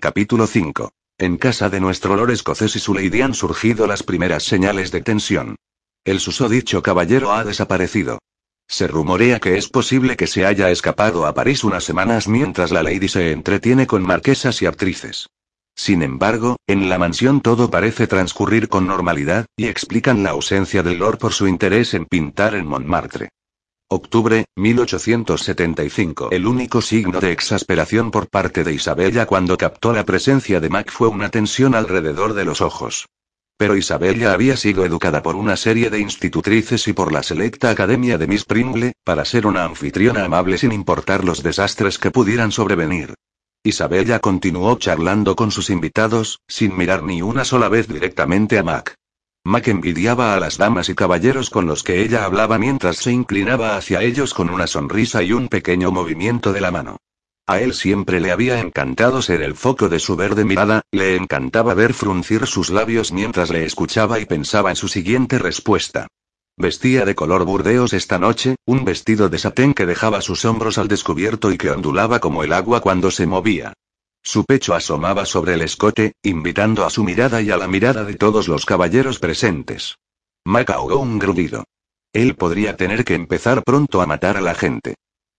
Capítulo 5. En casa de nuestro lord escocés y su lady han surgido las primeras señales de tensión. El susodicho caballero ha desaparecido. Se rumorea que es posible que se haya escapado a París unas semanas mientras la lady se entretiene con marquesas y actrices. Sin embargo, en la mansión todo parece transcurrir con normalidad, y explican la ausencia del lord por su interés en pintar en Montmartre. Octubre, 1875. El único signo de exasperación por parte de Isabella cuando captó la presencia de Mac fue una tensión alrededor de los ojos. Pero Isabella había sido educada por una serie de institutrices y por la selecta academia de Miss Pringle, para ser una anfitriona amable sin importar los desastres que pudieran sobrevenir. Isabella continuó charlando con sus invitados, sin mirar ni una sola vez directamente a Mac. Mac envidiaba a las damas y caballeros con los que ella hablaba mientras se inclinaba hacia ellos con una sonrisa y un pequeño movimiento de la mano. A él siempre le había encantado ser el foco de su verde mirada, le encantaba ver fruncir sus labios mientras le escuchaba y pensaba en su siguiente respuesta. Vestía de color burdeos esta noche, un vestido de satén que dejaba sus hombros al descubierto y que ondulaba como el agua cuando se movía. Su pecho asomaba sobre el escote, invitando a su mirada y a la mirada de todos los caballeros presentes. Mac ahogó un grudido. Él podría tener que empezar pronto a matar a la gente.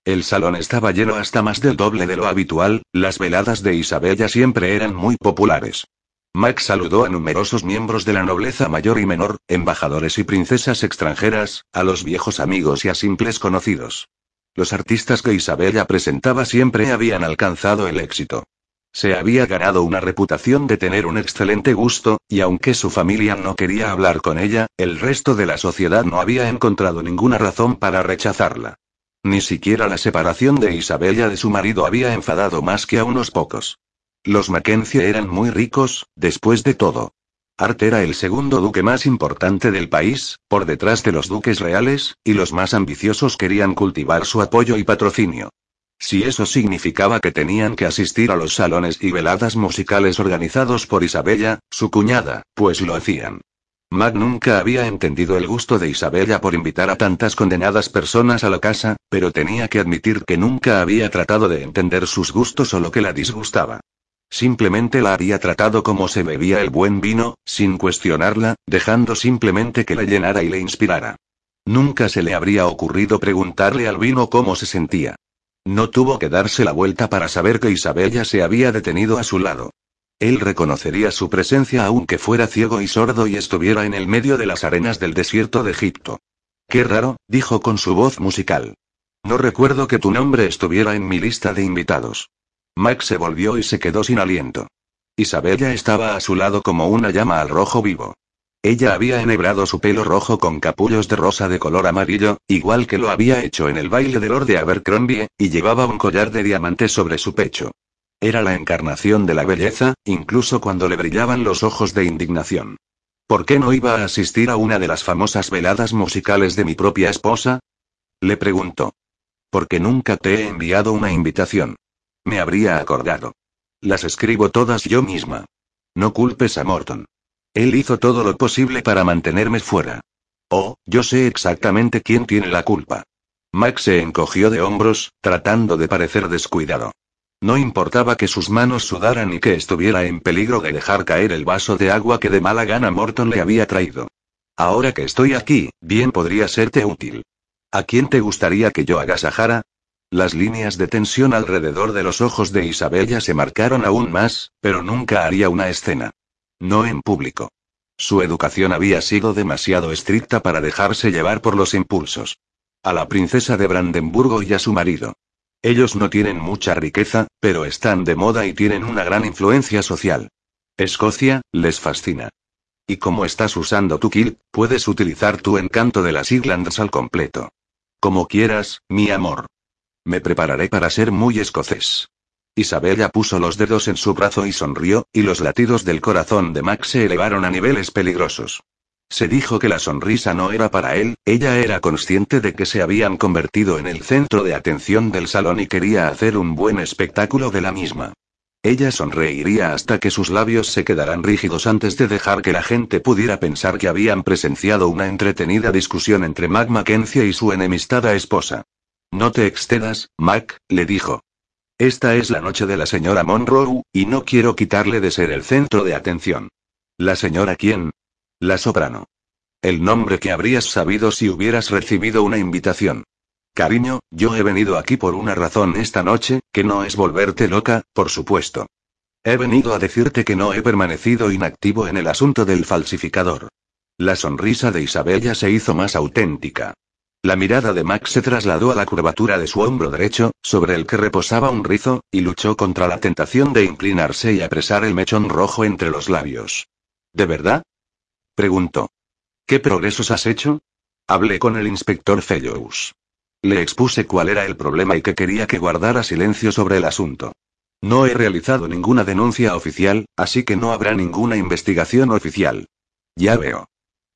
El salón estaba lleno hasta más del doble de lo habitual, las veladas de Isabella siempre eran muy populares. Max saludó a numerosos miembros de la nobleza mayor y menor, embajadores y princesas extranjeras, a los viejos amigos y a simples conocidos. Los artistas que Isabella presentaba siempre habían alcanzado el éxito. Se había ganado una reputación de tener un excelente gusto, y aunque su familia no quería hablar con ella, el resto de la sociedad no había encontrado ninguna razón para rechazarla. Ni siquiera la separación de Isabella de su marido había enfadado más que a unos pocos. Los Mackenzie eran muy ricos, después de todo. Art era el segundo duque más importante del país, por detrás de los duques reales, y los más ambiciosos querían cultivar su apoyo y patrocinio. Si eso significaba que tenían que asistir a los salones y veladas musicales organizados por Isabella, su cuñada, pues lo hacían. Mac nunca había entendido el gusto de Isabella por invitar a tantas condenadas personas a la casa, pero tenía que admitir que nunca había tratado de entender sus gustos o lo que la disgustaba. Simplemente la había tratado como se bebía el buen vino, sin cuestionarla, dejando simplemente que la llenara y le inspirara. Nunca se le habría ocurrido preguntarle al vino cómo se sentía. No tuvo que darse la vuelta para saber que Isabella se había detenido a su lado. Él reconocería su presencia aunque fuera ciego y sordo y estuviera en el medio de las arenas del desierto de Egipto. Qué raro, dijo con su voz musical. No recuerdo que tu nombre estuviera en mi lista de invitados. Max se volvió y se quedó sin aliento. Isabella estaba a su lado como una llama al rojo vivo. Ella había enhebrado su pelo rojo con capullos de rosa de color amarillo, igual que lo había hecho en el baile de Lord de Abercrombie, y llevaba un collar de diamantes sobre su pecho. Era la encarnación de la belleza, incluso cuando le brillaban los ojos de indignación. ¿Por qué no iba a asistir a una de las famosas veladas musicales de mi propia esposa? Le preguntó. Porque nunca te he enviado una invitación. Me habría acordado. Las escribo todas yo misma. No culpes a Morton. Él hizo todo lo posible para mantenerme fuera. Oh, yo sé exactamente quién tiene la culpa. Max se encogió de hombros, tratando de parecer descuidado. No importaba que sus manos sudaran y que estuviera en peligro de dejar caer el vaso de agua que de mala gana Morton le había traído. Ahora que estoy aquí, bien podría serte útil. ¿A quién te gustaría que yo agasajara? Las líneas de tensión alrededor de los ojos de Isabella se marcaron aún más, pero nunca haría una escena. No en público. Su educación había sido demasiado estricta para dejarse llevar por los impulsos. A la princesa de Brandenburgo y a su marido. Ellos no tienen mucha riqueza, pero están de moda y tienen una gran influencia social. Escocia, les fascina. Y como estás usando tu kill, puedes utilizar tu encanto de las Islands al completo. Como quieras, mi amor. Me prepararé para ser muy escocés. Isabella puso los dedos en su brazo y sonrió, y los latidos del corazón de Max se elevaron a niveles peligrosos. Se dijo que la sonrisa no era para él, ella era consciente de que se habían convertido en el centro de atención del salón y quería hacer un buen espectáculo de la misma. Ella sonreiría hasta que sus labios se quedaran rígidos antes de dejar que la gente pudiera pensar que habían presenciado una entretenida discusión entre Mac Mackenzie y su enemistada esposa. No te excedas, Mac, le dijo. Esta es la noche de la señora Monroe, y no quiero quitarle de ser el centro de atención. ¿La señora quién? La soprano. El nombre que habrías sabido si hubieras recibido una invitación. Cariño, yo he venido aquí por una razón esta noche, que no es volverte loca, por supuesto. He venido a decirte que no he permanecido inactivo en el asunto del falsificador. La sonrisa de Isabella se hizo más auténtica. La mirada de Max se trasladó a la curvatura de su hombro derecho, sobre el que reposaba un rizo, y luchó contra la tentación de inclinarse y apresar el mechón rojo entre los labios. ¿De verdad? preguntó. ¿Qué progresos has hecho? Hablé con el inspector Fellows. Le expuse cuál era el problema y que quería que guardara silencio sobre el asunto. No he realizado ninguna denuncia oficial, así que no habrá ninguna investigación oficial. Ya veo.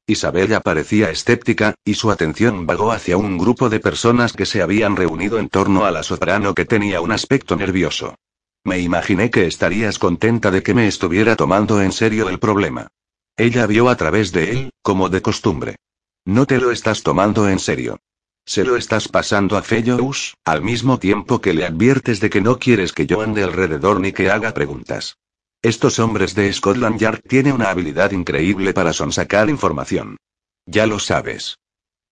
Isabella parecía escéptica, y su atención vagó hacia un grupo de personas que se habían reunido en torno a la soprano que tenía un aspecto nervioso. Me imaginé que estarías contenta de que me estuviera tomando en serio el problema. Ella vio a través de él, como de costumbre. No te lo estás tomando en serio. Se lo estás pasando a Fellows, al mismo tiempo que le adviertes de que no quieres que yo ande alrededor ni que haga preguntas. Estos hombres de Scotland Yard tienen una habilidad increíble para sonsacar información. Ya lo sabes.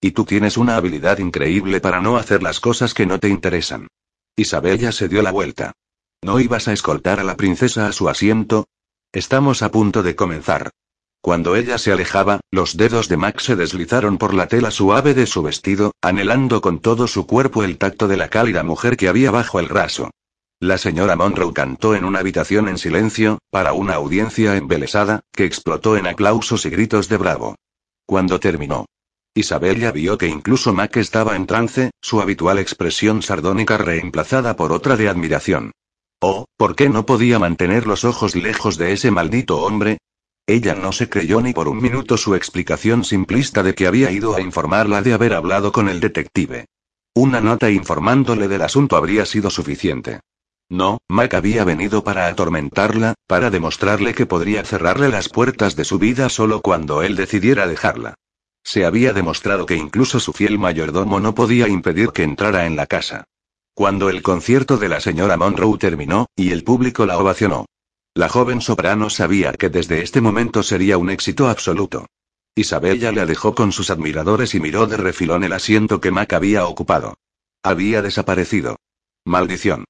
Y tú tienes una habilidad increíble para no hacer las cosas que no te interesan. Isabella se dio la vuelta. ¿No ibas a escoltar a la princesa a su asiento? Estamos a punto de comenzar. Cuando ella se alejaba, los dedos de Max se deslizaron por la tela suave de su vestido, anhelando con todo su cuerpo el tacto de la cálida mujer que había bajo el raso. La señora Monroe cantó en una habitación en silencio, para una audiencia embelesada, que explotó en aplausos y gritos de bravo. Cuando terminó, Isabella vio que incluso Mac estaba en trance, su habitual expresión sardónica reemplazada por otra de admiración. Oh, ¿por qué no podía mantener los ojos lejos de ese maldito hombre? Ella no se creyó ni por un minuto su explicación simplista de que había ido a informarla de haber hablado con el detective. Una nota informándole del asunto habría sido suficiente. No, Mac había venido para atormentarla, para demostrarle que podría cerrarle las puertas de su vida solo cuando él decidiera dejarla. Se había demostrado que incluso su fiel mayordomo no podía impedir que entrara en la casa. Cuando el concierto de la señora Monroe terminó, y el público la ovacionó, la joven soprano sabía que desde este momento sería un éxito absoluto. Isabella le alejó con sus admiradores y miró de refilón el asiento que Mac había ocupado. Había desaparecido. Maldición.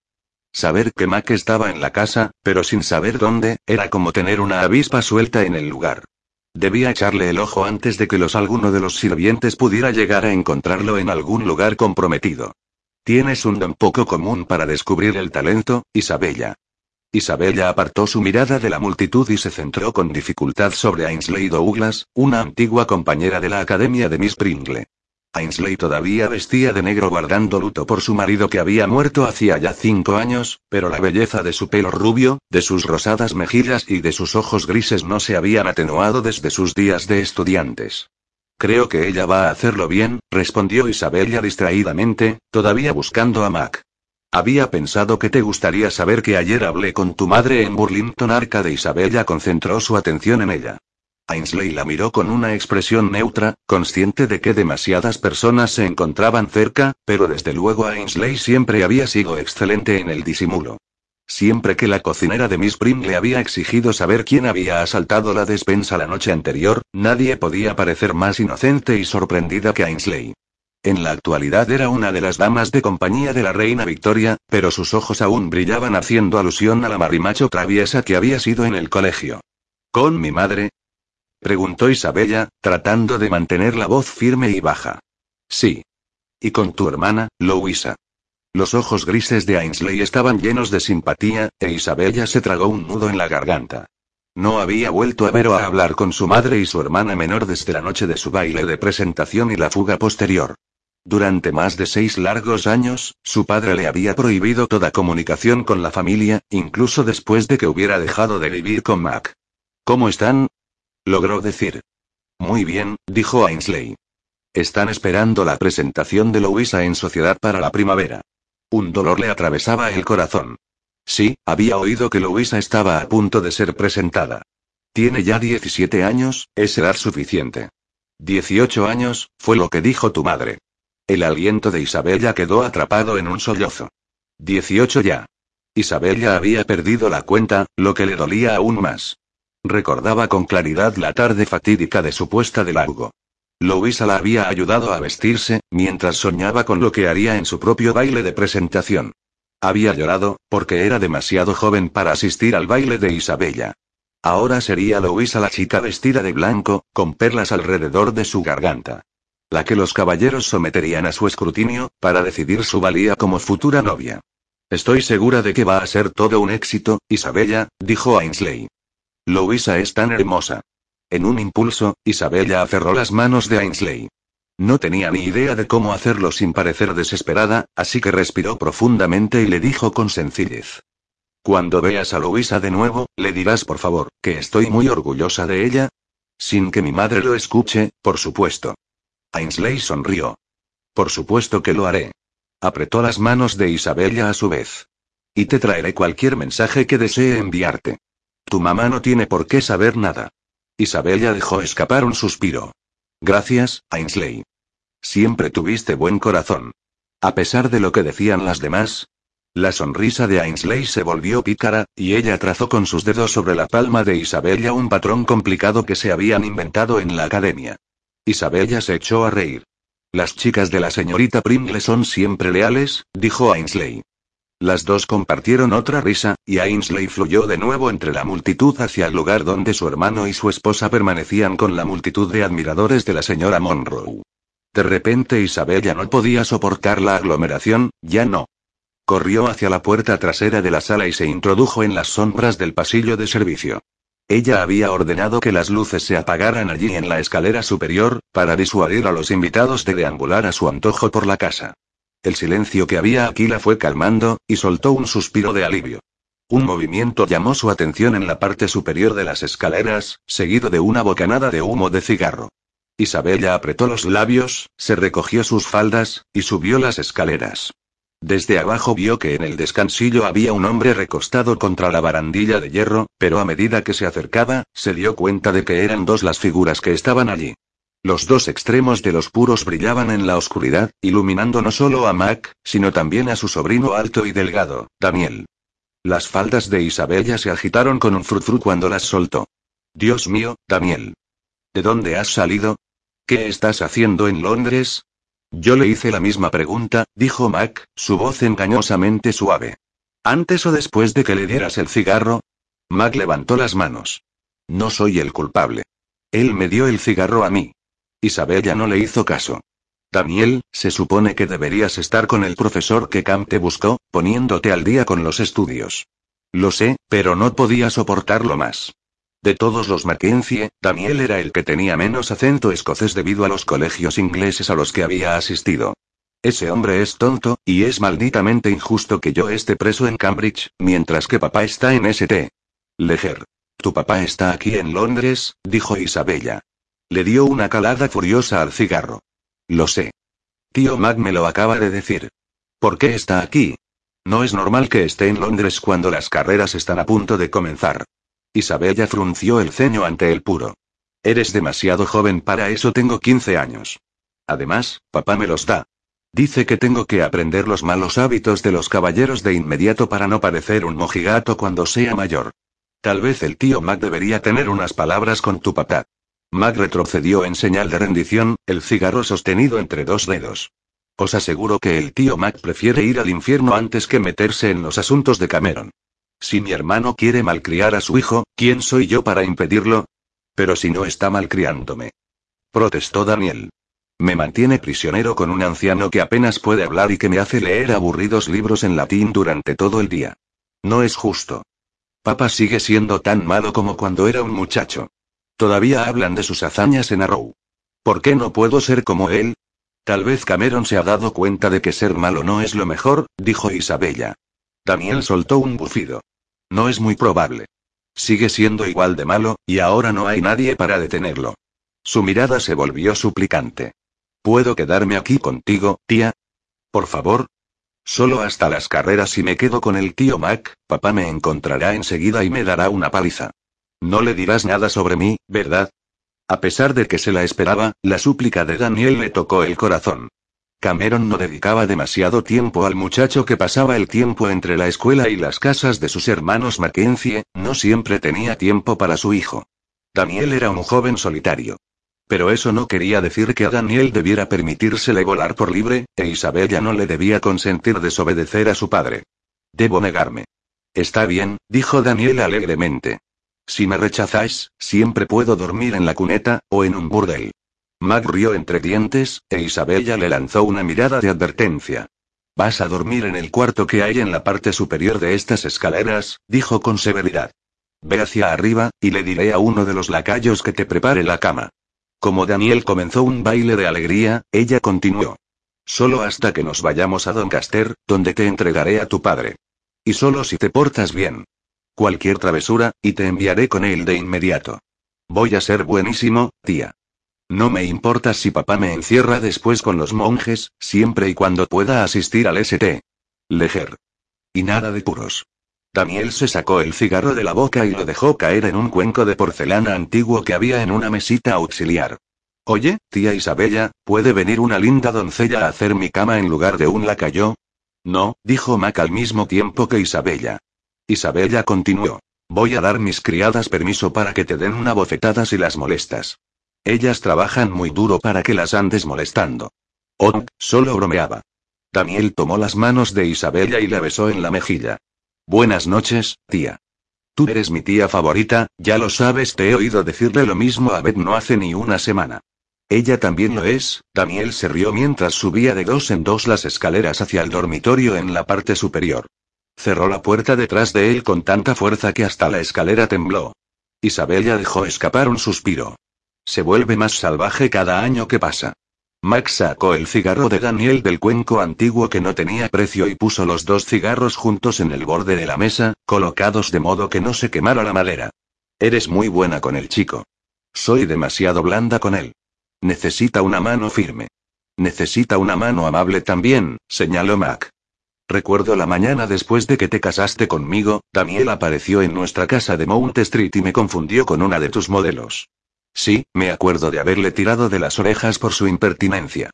Saber que Mac estaba en la casa, pero sin saber dónde, era como tener una avispa suelta en el lugar. Debía echarle el ojo antes de que los alguno de los sirvientes pudiera llegar a encontrarlo en algún lugar comprometido. Tienes un don poco común para descubrir el talento, Isabella. Isabella apartó su mirada de la multitud y se centró con dificultad sobre Ainsley Douglas, una antigua compañera de la academia de Miss Pringle. Ainsley todavía vestía de negro guardando luto por su marido que había muerto hacía ya cinco años, pero la belleza de su pelo rubio, de sus rosadas mejillas y de sus ojos grises no se habían atenuado desde sus días de estudiantes. Creo que ella va a hacerlo bien, respondió Isabella distraídamente, todavía buscando a Mac. Había pensado que te gustaría saber que ayer hablé con tu madre en Burlington Arcade. Isabella concentró su atención en ella. Ainsley la miró con una expresión neutra, consciente de que demasiadas personas se encontraban cerca, pero desde luego Ainsley siempre había sido excelente en el disimulo. Siempre que la cocinera de Miss Prim le había exigido saber quién había asaltado la despensa la noche anterior, nadie podía parecer más inocente y sorprendida que Ainsley. En la actualidad era una de las damas de compañía de la reina Victoria, pero sus ojos aún brillaban haciendo alusión a la marimacho traviesa que había sido en el colegio. ¿Con mi madre? Preguntó Isabella, tratando de mantener la voz firme y baja. Sí. ¿Y con tu hermana, Louisa? Los ojos grises de Ainsley estaban llenos de simpatía, e Isabella se tragó un nudo en la garganta. No había vuelto a ver o a hablar con su madre y su hermana menor desde la noche de su baile de presentación y la fuga posterior. Durante más de seis largos años, su padre le había prohibido toda comunicación con la familia, incluso después de que hubiera dejado de vivir con Mac. ¿Cómo están? Logró decir. Muy bien, dijo Ainsley. Están esperando la presentación de Louisa en Sociedad para la primavera. Un dolor le atravesaba el corazón. Sí, había oído que Louisa estaba a punto de ser presentada. Tiene ya 17 años, es edad suficiente. 18 años, fue lo que dijo tu madre. El aliento de Isabella quedó atrapado en un sollozo. 18 ya. Isabella había perdido la cuenta, lo que le dolía aún más. Recordaba con claridad la tarde fatídica de su puesta de largo. Louisa la había ayudado a vestirse, mientras soñaba con lo que haría en su propio baile de presentación. Había llorado, porque era demasiado joven para asistir al baile de Isabella. Ahora sería Louisa la chica vestida de blanco, con perlas alrededor de su garganta. La que los caballeros someterían a su escrutinio, para decidir su valía como futura novia. Estoy segura de que va a ser todo un éxito, Isabella, dijo Ainsley. Louisa es tan hermosa. En un impulso, Isabella aferró las manos de Ainsley. No tenía ni idea de cómo hacerlo sin parecer desesperada, así que respiró profundamente y le dijo con sencillez. Cuando veas a Louisa de nuevo, le dirás por favor, que estoy muy orgullosa de ella. Sin que mi madre lo escuche, por supuesto. Ainsley sonrió. Por supuesto que lo haré. Apretó las manos de Isabella a su vez. Y te traeré cualquier mensaje que desee enviarte. Tu mamá no tiene por qué saber nada. Isabella dejó escapar un suspiro. Gracias, Ainsley. Siempre tuviste buen corazón. A pesar de lo que decían las demás. La sonrisa de Ainsley se volvió pícara, y ella trazó con sus dedos sobre la palma de Isabella un patrón complicado que se habían inventado en la academia. Isabella se echó a reír. Las chicas de la señorita Pringle son siempre leales, dijo Ainsley. Las dos compartieron otra risa, y Ainsley fluyó de nuevo entre la multitud hacia el lugar donde su hermano y su esposa permanecían con la multitud de admiradores de la señora Monroe. De repente Isabel ya no podía soportar la aglomeración, ya no. Corrió hacia la puerta trasera de la sala y se introdujo en las sombras del pasillo de servicio. Ella había ordenado que las luces se apagaran allí en la escalera superior, para disuadir a los invitados de deambular a su antojo por la casa. El silencio que había aquí la fue calmando, y soltó un suspiro de alivio. Un movimiento llamó su atención en la parte superior de las escaleras, seguido de una bocanada de humo de cigarro. Isabella apretó los labios, se recogió sus faldas, y subió las escaleras. Desde abajo vio que en el descansillo había un hombre recostado contra la barandilla de hierro, pero a medida que se acercaba, se dio cuenta de que eran dos las figuras que estaban allí. Los dos extremos de los puros brillaban en la oscuridad, iluminando no solo a Mac, sino también a su sobrino alto y delgado, Daniel. Las faldas de Isabella se agitaron con un frutfru cuando las soltó. Dios mío, Daniel. ¿De dónde has salido? ¿Qué estás haciendo en Londres? Yo le hice la misma pregunta, dijo Mac, su voz engañosamente suave. ¿Antes o después de que le dieras el cigarro? Mac levantó las manos. No soy el culpable. Él me dio el cigarro a mí. Isabella no le hizo caso. Daniel, se supone que deberías estar con el profesor que Camp te buscó, poniéndote al día con los estudios. Lo sé, pero no podía soportarlo más. De todos los Mackenzie, Daniel era el que tenía menos acento escocés debido a los colegios ingleses a los que había asistido. Ese hombre es tonto, y es malditamente injusto que yo esté preso en Cambridge, mientras que papá está en St. Leger. Tu papá está aquí en Londres, dijo Isabella. Le dio una calada furiosa al cigarro. Lo sé. Tío Mac me lo acaba de decir. ¿Por qué está aquí? No es normal que esté en Londres cuando las carreras están a punto de comenzar. Isabella frunció el ceño ante el puro. Eres demasiado joven para eso, tengo 15 años. Además, papá me los da. Dice que tengo que aprender los malos hábitos de los caballeros de inmediato para no parecer un mojigato cuando sea mayor. Tal vez el tío Mac debería tener unas palabras con tu papá. Mac retrocedió en señal de rendición, el cigarro sostenido entre dos dedos. Os aseguro que el tío Mac prefiere ir al infierno antes que meterse en los asuntos de Cameron. Si mi hermano quiere malcriar a su hijo, ¿quién soy yo para impedirlo? Pero si no está malcriándome. Protestó Daniel. Me mantiene prisionero con un anciano que apenas puede hablar y que me hace leer aburridos libros en latín durante todo el día. No es justo. Papá sigue siendo tan malo como cuando era un muchacho. Todavía hablan de sus hazañas en Arrow. ¿Por qué no puedo ser como él? Tal vez Cameron se ha dado cuenta de que ser malo no es lo mejor, dijo Isabella. Daniel soltó un bufido. No es muy probable. Sigue siendo igual de malo, y ahora no hay nadie para detenerlo. Su mirada se volvió suplicante. ¿Puedo quedarme aquí contigo, tía? Por favor. Solo hasta las carreras y me quedo con el tío Mac, papá me encontrará enseguida y me dará una paliza. No le dirás nada sobre mí, ¿verdad? A pesar de que se la esperaba, la súplica de Daniel le tocó el corazón. Cameron no dedicaba demasiado tiempo al muchacho que pasaba el tiempo entre la escuela y las casas de sus hermanos Mackenzie, no siempre tenía tiempo para su hijo. Daniel era un joven solitario. Pero eso no quería decir que a Daniel debiera permitírsele volar por libre, e Isabella no le debía consentir desobedecer a su padre. Debo negarme. Está bien, dijo Daniel alegremente. Si me rechazáis, siempre puedo dormir en la cuneta, o en un burdel. Mac rió entre dientes, e Isabella le lanzó una mirada de advertencia. Vas a dormir en el cuarto que hay en la parte superior de estas escaleras, dijo con severidad. Ve hacia arriba, y le diré a uno de los lacayos que te prepare la cama. Como Daniel comenzó un baile de alegría, ella continuó. Solo hasta que nos vayamos a Doncaster, donde te entregaré a tu padre. Y solo si te portas bien. Cualquier travesura, y te enviaré con él de inmediato. Voy a ser buenísimo, tía. No me importa si papá me encierra después con los monjes, siempre y cuando pueda asistir al St. Leger. Y nada de puros. Daniel se sacó el cigarro de la boca y lo dejó caer en un cuenco de porcelana antiguo que había en una mesita auxiliar. Oye, tía Isabella, ¿puede venir una linda doncella a hacer mi cama en lugar de un lacayo? No, dijo Mac al mismo tiempo que Isabella. Isabella continuó. Voy a dar mis criadas permiso para que te den una bofetada si las molestas. Ellas trabajan muy duro para que las andes molestando. Oh, solo bromeaba. Daniel tomó las manos de Isabella y la besó en la mejilla. Buenas noches, tía. Tú eres mi tía favorita, ya lo sabes, te he oído decirle lo mismo a Beth no hace ni una semana. Ella también lo es, Daniel se rió mientras subía de dos en dos las escaleras hacia el dormitorio en la parte superior. Cerró la puerta detrás de él con tanta fuerza que hasta la escalera tembló. Isabella dejó escapar un suspiro. Se vuelve más salvaje cada año que pasa. Max sacó el cigarro de Daniel del cuenco antiguo que no tenía precio y puso los dos cigarros juntos en el borde de la mesa, colocados de modo que no se quemara la madera. Eres muy buena con el chico. Soy demasiado blanda con él. Necesita una mano firme. Necesita una mano amable también, señaló Mac. Recuerdo la mañana después de que te casaste conmigo, Daniel apareció en nuestra casa de Mount Street y me confundió con una de tus modelos. Sí, me acuerdo de haberle tirado de las orejas por su impertinencia.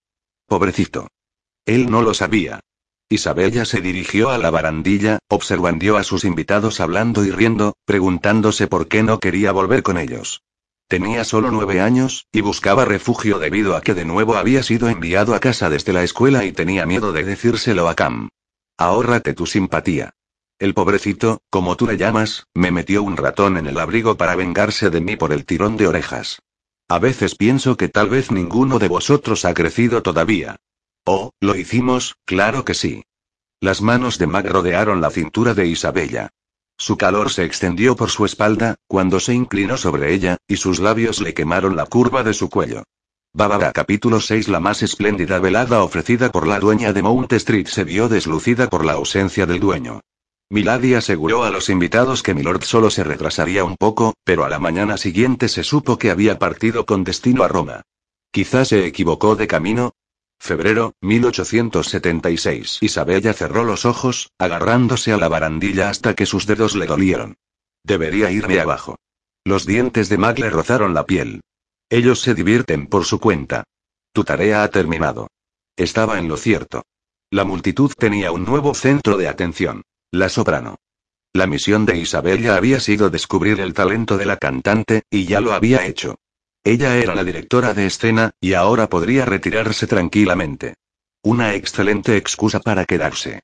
Pobrecito. Él no lo sabía. Isabella se dirigió a la barandilla, observando a sus invitados hablando y riendo, preguntándose por qué no quería volver con ellos. Tenía solo nueve años, y buscaba refugio debido a que de nuevo había sido enviado a casa desde la escuela y tenía miedo de decírselo a Cam. Ahórrate tu simpatía. El pobrecito, como tú le llamas, me metió un ratón en el abrigo para vengarse de mí por el tirón de orejas. A veces pienso que tal vez ninguno de vosotros ha crecido todavía. Oh, lo hicimos, claro que sí. Las manos de Mac rodearon la cintura de Isabella. Su calor se extendió por su espalda, cuando se inclinó sobre ella, y sus labios le quemaron la curva de su cuello. Bárbara capítulo 6 La más espléndida velada ofrecida por la dueña de Mount Street se vio deslucida por la ausencia del dueño. Milady aseguró a los invitados que Milord solo se retrasaría un poco, pero a la mañana siguiente se supo que había partido con destino a Roma. Quizás se equivocó de camino. Febrero, 1876. Isabella cerró los ojos, agarrándose a la barandilla hasta que sus dedos le dolieron. Debería irme abajo. Los dientes de Mag le rozaron la piel. Ellos se divierten por su cuenta. Tu tarea ha terminado. Estaba en lo cierto. La multitud tenía un nuevo centro de atención. La soprano. La misión de Isabella había sido descubrir el talento de la cantante, y ya lo había hecho. Ella era la directora de escena, y ahora podría retirarse tranquilamente. Una excelente excusa para quedarse.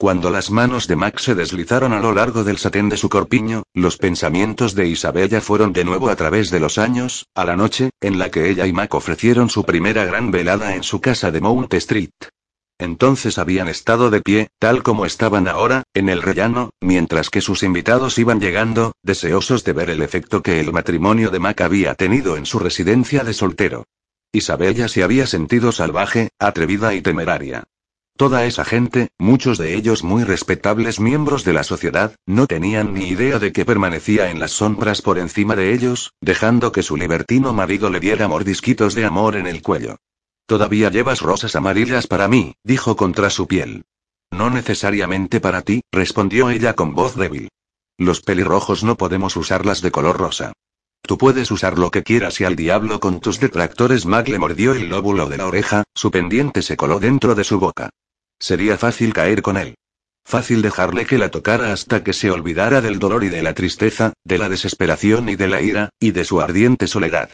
Cuando las manos de Max se deslizaron a lo largo del satén de su corpiño, los pensamientos de Isabella fueron de nuevo a través de los años, a la noche, en la que ella y Mac ofrecieron su primera gran velada en su casa de Mount Street. Entonces habían estado de pie, tal como estaban ahora, en el rellano, mientras que sus invitados iban llegando, deseosos de ver el efecto que el matrimonio de Mac había tenido en su residencia de soltero. Isabella se había sentido salvaje, atrevida y temeraria. Toda esa gente, muchos de ellos muy respetables miembros de la sociedad, no tenían ni idea de que permanecía en las sombras por encima de ellos, dejando que su libertino marido le diera mordisquitos de amor en el cuello. Todavía llevas rosas amarillas para mí, dijo contra su piel. No necesariamente para ti, respondió ella con voz débil. Los pelirrojos no podemos usarlas de color rosa. Tú puedes usar lo que quieras y al diablo con tus detractores. Mac le mordió el lóbulo de la oreja, su pendiente se coló dentro de su boca. Sería fácil caer con él. Fácil dejarle que la tocara hasta que se olvidara del dolor y de la tristeza, de la desesperación y de la ira, y de su ardiente soledad.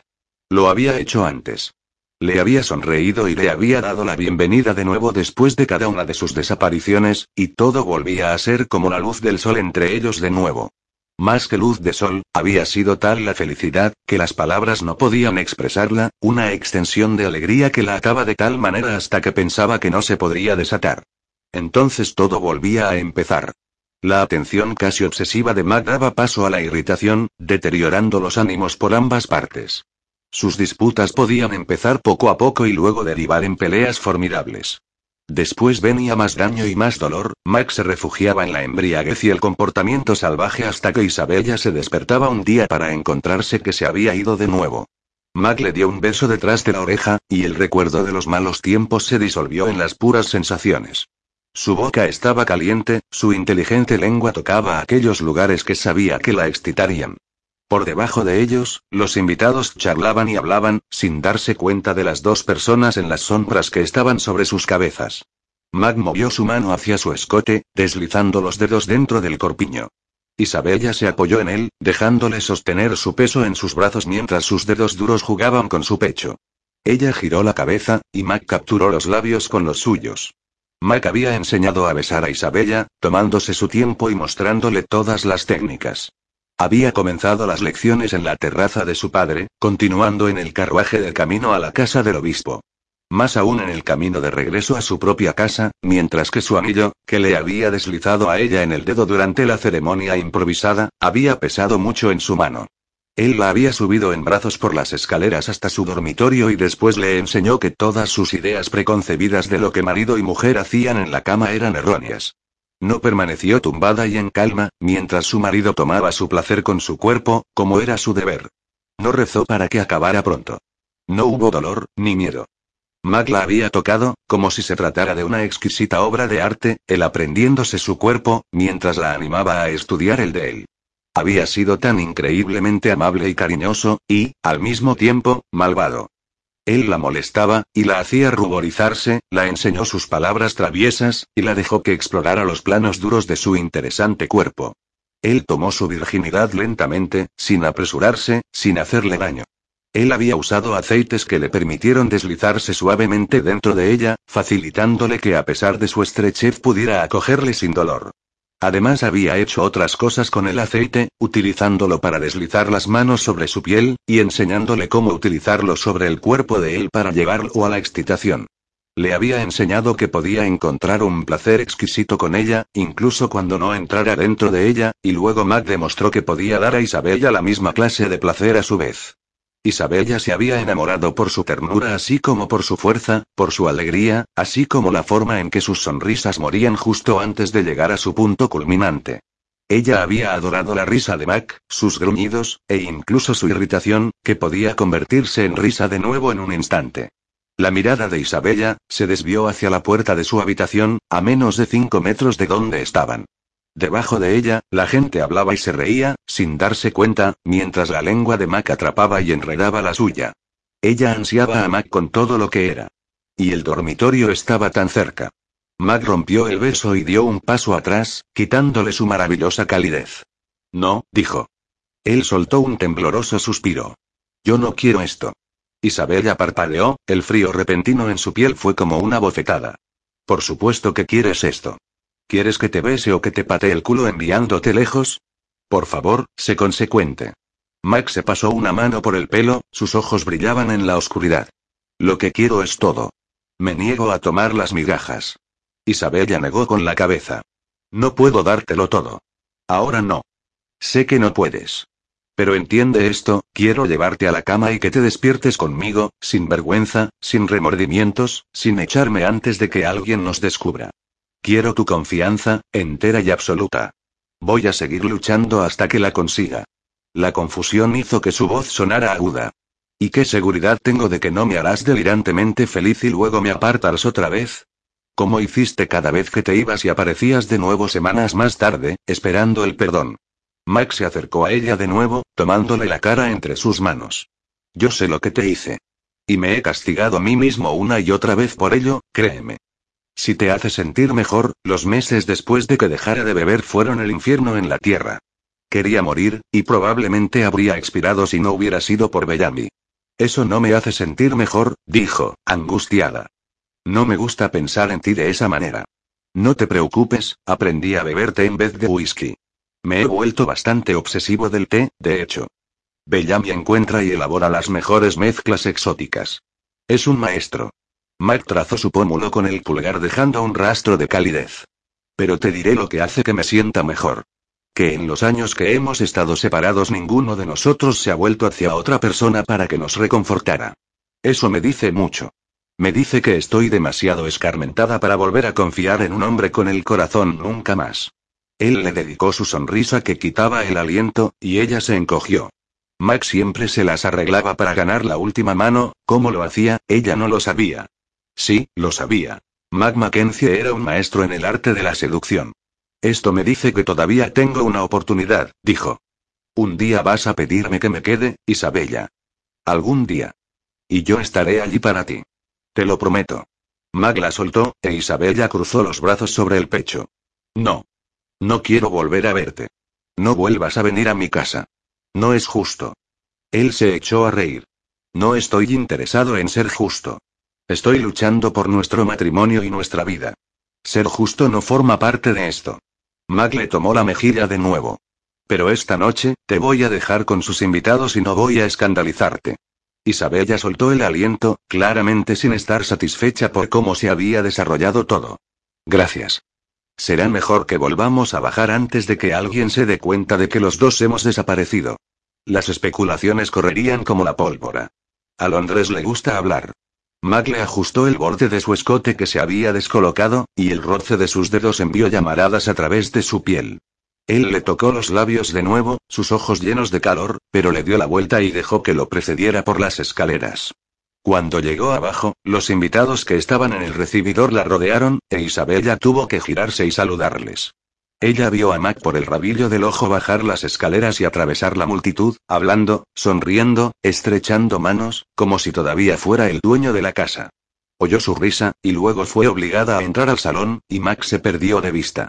Lo había hecho antes. Le había sonreído y le había dado la bienvenida de nuevo después de cada una de sus desapariciones, y todo volvía a ser como la luz del sol entre ellos de nuevo. Más que luz de sol, había sido tal la felicidad, que las palabras no podían expresarla, una extensión de alegría que la ataba de tal manera hasta que pensaba que no se podría desatar. Entonces todo volvía a empezar. La atención casi obsesiva de Mac daba paso a la irritación, deteriorando los ánimos por ambas partes. Sus disputas podían empezar poco a poco y luego derivar en peleas formidables. Después venía más daño y más dolor, Max se refugiaba en la embriaguez y el comportamiento salvaje hasta que Isabella se despertaba un día para encontrarse que se había ido de nuevo. Mac le dio un beso detrás de la oreja, y el recuerdo de los malos tiempos se disolvió en las puras sensaciones. Su boca estaba caliente, su inteligente lengua tocaba aquellos lugares que sabía que la excitarían. Por debajo de ellos, los invitados charlaban y hablaban, sin darse cuenta de las dos personas en las sombras que estaban sobre sus cabezas. Mac movió su mano hacia su escote, deslizando los dedos dentro del corpiño. Isabella se apoyó en él, dejándole sostener su peso en sus brazos mientras sus dedos duros jugaban con su pecho. Ella giró la cabeza, y Mac capturó los labios con los suyos. Mac había enseñado a besar a Isabella, tomándose su tiempo y mostrándole todas las técnicas. Había comenzado las lecciones en la terraza de su padre, continuando en el carruaje del camino a la casa del obispo. Más aún en el camino de regreso a su propia casa, mientras que su anillo, que le había deslizado a ella en el dedo durante la ceremonia improvisada, había pesado mucho en su mano. Él la había subido en brazos por las escaleras hasta su dormitorio y después le enseñó que todas sus ideas preconcebidas de lo que marido y mujer hacían en la cama eran erróneas. No permaneció tumbada y en calma, mientras su marido tomaba su placer con su cuerpo, como era su deber. No rezó para que acabara pronto. No hubo dolor, ni miedo. Mag la había tocado, como si se tratara de una exquisita obra de arte, él aprendiéndose su cuerpo, mientras la animaba a estudiar el de él. Había sido tan increíblemente amable y cariñoso, y, al mismo tiempo, malvado. Él la molestaba, y la hacía ruborizarse, la enseñó sus palabras traviesas, y la dejó que explorara los planos duros de su interesante cuerpo. Él tomó su virginidad lentamente, sin apresurarse, sin hacerle daño. Él había usado aceites que le permitieron deslizarse suavemente dentro de ella, facilitándole que a pesar de su estrechez pudiera acogerle sin dolor. Además había hecho otras cosas con el aceite, utilizándolo para deslizar las manos sobre su piel, y enseñándole cómo utilizarlo sobre el cuerpo de él para llevarlo a la excitación. Le había enseñado que podía encontrar un placer exquisito con ella, incluso cuando no entrara dentro de ella, y luego Mac demostró que podía dar a Isabella la misma clase de placer a su vez. Isabella se había enamorado por su ternura así como por su fuerza, por su alegría, así como la forma en que sus sonrisas morían justo antes de llegar a su punto culminante. Ella había adorado la risa de Mac, sus gruñidos, e incluso su irritación, que podía convertirse en risa de nuevo en un instante. La mirada de Isabella, se desvió hacia la puerta de su habitación, a menos de cinco metros de donde estaban. Debajo de ella, la gente hablaba y se reía, sin darse cuenta, mientras la lengua de Mac atrapaba y enredaba la suya. Ella ansiaba a Mac con todo lo que era. Y el dormitorio estaba tan cerca. Mac rompió el beso y dio un paso atrás, quitándole su maravillosa calidez. No, dijo. Él soltó un tembloroso suspiro. Yo no quiero esto. Isabella parpadeó, el frío repentino en su piel fue como una bofetada. Por supuesto que quieres esto. ¿Quieres que te bese o que te patee el culo enviándote lejos? Por favor, sé consecuente. Max se pasó una mano por el pelo, sus ojos brillaban en la oscuridad. Lo que quiero es todo. Me niego a tomar las migajas. Isabella negó con la cabeza. No puedo dártelo todo. Ahora no. Sé que no puedes. Pero entiende esto, quiero llevarte a la cama y que te despiertes conmigo, sin vergüenza, sin remordimientos, sin echarme antes de que alguien nos descubra. Quiero tu confianza, entera y absoluta. Voy a seguir luchando hasta que la consiga. La confusión hizo que su voz sonara aguda. ¿Y qué seguridad tengo de que no me harás delirantemente feliz y luego me apartas otra vez? Como hiciste cada vez que te ibas y aparecías de nuevo semanas más tarde, esperando el perdón. Max se acercó a ella de nuevo, tomándole la cara entre sus manos. Yo sé lo que te hice. Y me he castigado a mí mismo una y otra vez por ello, créeme. Si te hace sentir mejor, los meses después de que dejara de beber fueron el infierno en la tierra. Quería morir, y probablemente habría expirado si no hubiera sido por Bellamy. Eso no me hace sentir mejor, dijo, angustiada. No me gusta pensar en ti de esa manera. No te preocupes, aprendí a beber té en vez de whisky. Me he vuelto bastante obsesivo del té, de hecho. Bellamy encuentra y elabora las mejores mezclas exóticas. Es un maestro. Mac trazó su pómulo con el pulgar dejando un rastro de calidez. Pero te diré lo que hace que me sienta mejor que en los años que hemos estado separados ninguno de nosotros se ha vuelto hacia otra persona para que nos reconfortara. Eso me dice mucho. Me dice que estoy demasiado escarmentada para volver a confiar en un hombre con el corazón nunca más. Él le dedicó su sonrisa que quitaba el aliento, y ella se encogió. Max siempre se las arreglaba para ganar la última mano, ¿cómo lo hacía? Ella no lo sabía. Sí, lo sabía. Mac Mackenzie era un maestro en el arte de la seducción. Esto me dice que todavía tengo una oportunidad, dijo. Un día vas a pedirme que me quede, Isabella. Algún día. Y yo estaré allí para ti. Te lo prometo. Mag la soltó, e Isabella cruzó los brazos sobre el pecho. No. No quiero volver a verte. No vuelvas a venir a mi casa. No es justo. Él se echó a reír. No estoy interesado en ser justo. Estoy luchando por nuestro matrimonio y nuestra vida. Ser justo no forma parte de esto. Mag le tomó la mejilla de nuevo. Pero esta noche, te voy a dejar con sus invitados y no voy a escandalizarte. Isabella soltó el aliento, claramente sin estar satisfecha por cómo se había desarrollado todo. Gracias. Será mejor que volvamos a bajar antes de que alguien se dé cuenta de que los dos hemos desaparecido. Las especulaciones correrían como la pólvora. A Londres le gusta hablar. Mac le ajustó el borde de su escote que se había descolocado, y el roce de sus dedos envió llamaradas a través de su piel. Él le tocó los labios de nuevo, sus ojos llenos de calor, pero le dio la vuelta y dejó que lo precediera por las escaleras. Cuando llegó abajo, los invitados que estaban en el recibidor la rodearon, e Isabella tuvo que girarse y saludarles. Ella vio a Mac por el rabillo del ojo bajar las escaleras y atravesar la multitud, hablando, sonriendo, estrechando manos, como si todavía fuera el dueño de la casa. Oyó su risa, y luego fue obligada a entrar al salón, y Mac se perdió de vista.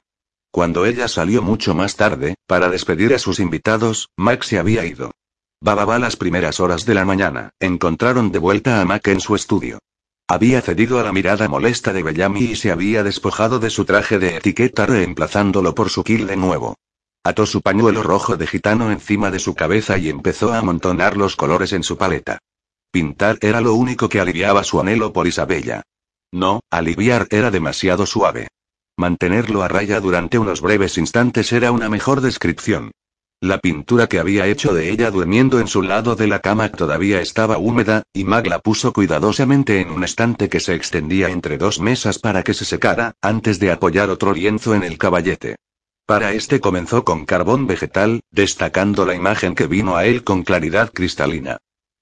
Cuando ella salió mucho más tarde, para despedir a sus invitados, Mac se había ido. Bababa las primeras horas de la mañana, encontraron de vuelta a Mac en su estudio. Había cedido a la mirada molesta de Bellamy y se había despojado de su traje de etiqueta reemplazándolo por su kill de nuevo. Ató su pañuelo rojo de gitano encima de su cabeza y empezó a amontonar los colores en su paleta. Pintar era lo único que aliviaba su anhelo por Isabella. No, aliviar era demasiado suave. Mantenerlo a raya durante unos breves instantes era una mejor descripción. La pintura que había hecho de ella durmiendo en su lado de la cama todavía estaba húmeda, y Mag la puso cuidadosamente en un estante que se extendía entre dos mesas para que se secara, antes de apoyar otro lienzo en el caballete. Para este comenzó con carbón vegetal, destacando la imagen que vino a él con claridad cristalina.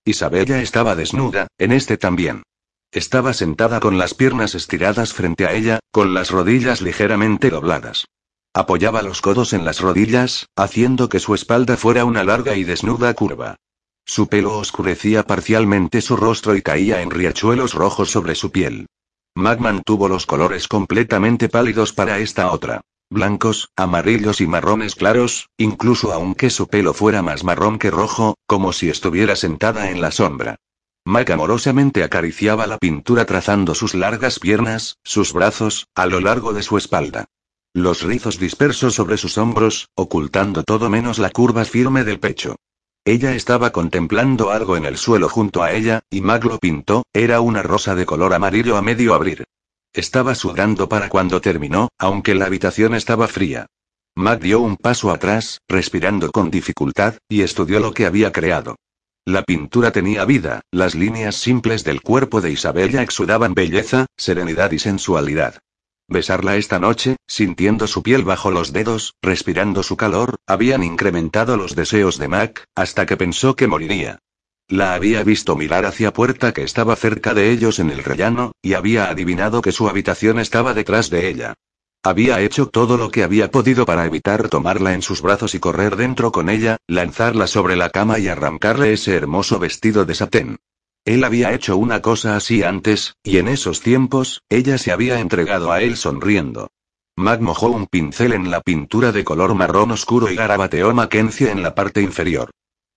Isabella estaba desnuda, en este también. Estaba sentada con las piernas estiradas frente a ella, con las rodillas ligeramente dobladas. Apoyaba los codos en las rodillas, haciendo que su espalda fuera una larga y desnuda curva. Su pelo oscurecía parcialmente su rostro y caía en riachuelos rojos sobre su piel. Mag mantuvo los colores completamente pálidos para esta otra. Blancos, amarillos y marrones claros, incluso aunque su pelo fuera más marrón que rojo, como si estuviera sentada en la sombra. Mac amorosamente acariciaba la pintura trazando sus largas piernas, sus brazos, a lo largo de su espalda los rizos dispersos sobre sus hombros, ocultando todo menos la curva firme del pecho. Ella estaba contemplando algo en el suelo junto a ella, y Mag lo pintó, era una rosa de color amarillo a medio abrir. Estaba sudando para cuando terminó, aunque la habitación estaba fría. Mac dio un paso atrás, respirando con dificultad, y estudió lo que había creado. La pintura tenía vida, las líneas simples del cuerpo de Isabella exudaban belleza, serenidad y sensualidad. Besarla esta noche, sintiendo su piel bajo los dedos, respirando su calor, habían incrementado los deseos de Mac, hasta que pensó que moriría. La había visto mirar hacia puerta que estaba cerca de ellos en el rellano, y había adivinado que su habitación estaba detrás de ella. Había hecho todo lo que había podido para evitar tomarla en sus brazos y correr dentro con ella, lanzarla sobre la cama y arrancarle ese hermoso vestido de satén. Él había hecho una cosa así antes, y en esos tiempos, ella se había entregado a él sonriendo. Mac mojó un pincel en la pintura de color marrón oscuro y garabateó Mackenzie en la parte inferior.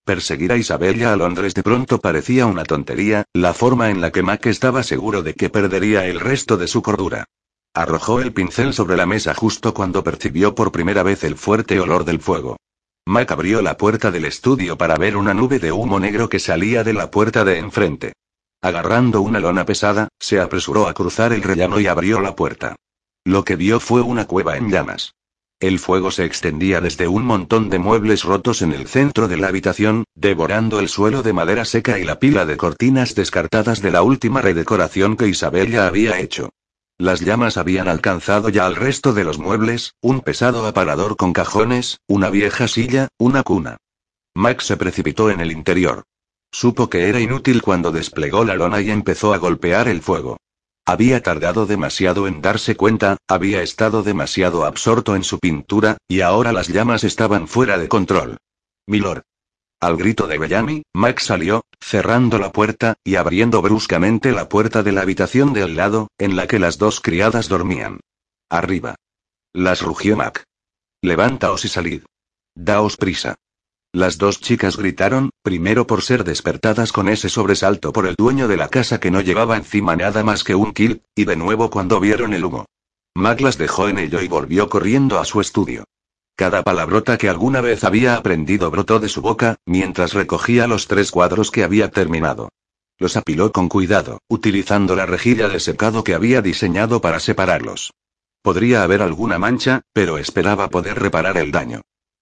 Perseguir a Isabella a Londres de pronto parecía una tontería, la forma en la que Mac estaba seguro de que perdería el resto de su cordura. Arrojó el pincel sobre la mesa justo cuando percibió por primera vez el fuerte olor del fuego. Mac abrió la puerta del estudio para ver una nube de humo negro que salía de la puerta de enfrente. Agarrando una lona pesada, se apresuró a cruzar el rellano y abrió la puerta. Lo que vio fue una cueva en llamas. El fuego se extendía desde un montón de muebles rotos en el centro de la habitación, devorando el suelo de madera seca y la pila de cortinas descartadas de la última redecoración que Isabella había hecho. Las llamas habían alcanzado ya al resto de los muebles, un pesado aparador con cajones, una vieja silla, una cuna. Max se precipitó en el interior. Supo que era inútil cuando desplegó la lona y empezó a golpear el fuego. Había tardado demasiado en darse cuenta, había estado demasiado absorto en su pintura, y ahora las llamas estaban fuera de control. Milord. Al grito de Bellamy, Max salió, cerrando la puerta, y abriendo bruscamente la puerta de la habitación de al lado, en la que las dos criadas dormían. Arriba. Las rugió Mac. Levantaos y salid. Daos prisa. Las dos chicas gritaron, primero por ser despertadas con ese sobresalto por el dueño de la casa que no llevaba encima nada más que un kill, y de nuevo cuando vieron el humo. Mac las dejó en ello y volvió corriendo a su estudio. Cada palabrota que alguna vez había aprendido brotó de su boca, mientras recogía los tres cuadros que había terminado. Los apiló con cuidado, utilizando la rejilla de secado que había diseñado para separarlos. Podría haber alguna mancha, pero esperaba poder reparar el daño.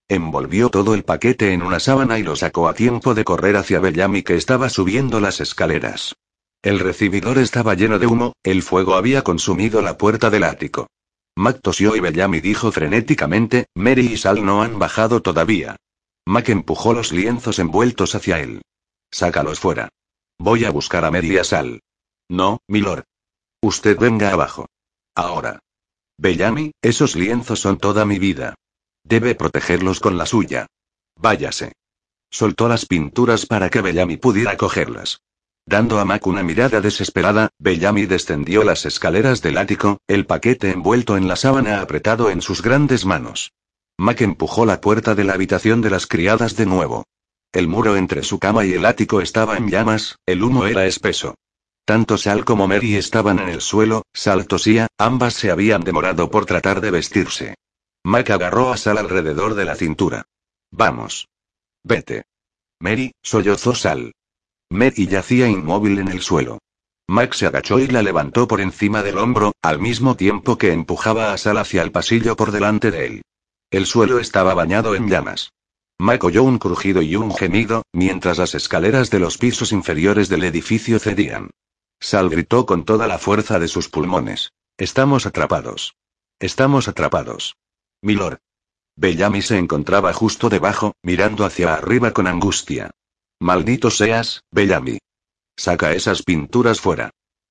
Envolvió todo el paquete en una sábana y lo sacó a tiempo de correr hacia Bellamy que estaba subiendo las escaleras. El recibidor estaba lleno de humo, el fuego había consumido la puerta del ático. Mac tosió y Bellamy dijo frenéticamente, Mary y Sal no han bajado todavía. Mac empujó los lienzos envueltos hacia él. Sácalos fuera. Voy a buscar a Mary y a Sal. No, milord. Usted venga abajo. Ahora. Bellamy, esos lienzos son toda mi vida. Debe protegerlos con la suya. Váyase. Soltó las pinturas para que Bellamy pudiera cogerlas. Dando a Mac una mirada desesperada, Bellamy descendió las escaleras del ático, el paquete envuelto en la sábana apretado en sus grandes manos. Mac empujó la puerta de la habitación de las criadas de nuevo. El muro entre su cama y el ático estaba en llamas, el humo era espeso. Tanto Sal como Mary estaban en el suelo, Sal tosía, ambas se habían demorado por tratar de vestirse. Mac agarró a Sal alrededor de la cintura. Vamos. Vete. Mary, sollozó Sal. Mary yacía inmóvil en el suelo. Max se agachó y la levantó por encima del hombro, al mismo tiempo que empujaba a Sal hacia el pasillo por delante de él. El suelo estaba bañado en llamas. Mac oyó un crujido y un gemido, mientras las escaleras de los pisos inferiores del edificio cedían. Sal gritó con toda la fuerza de sus pulmones. Estamos atrapados. Estamos atrapados. Milord. Bellamy se encontraba justo debajo, mirando hacia arriba con angustia. Maldito seas, Bellamy. Saca esas pinturas fuera.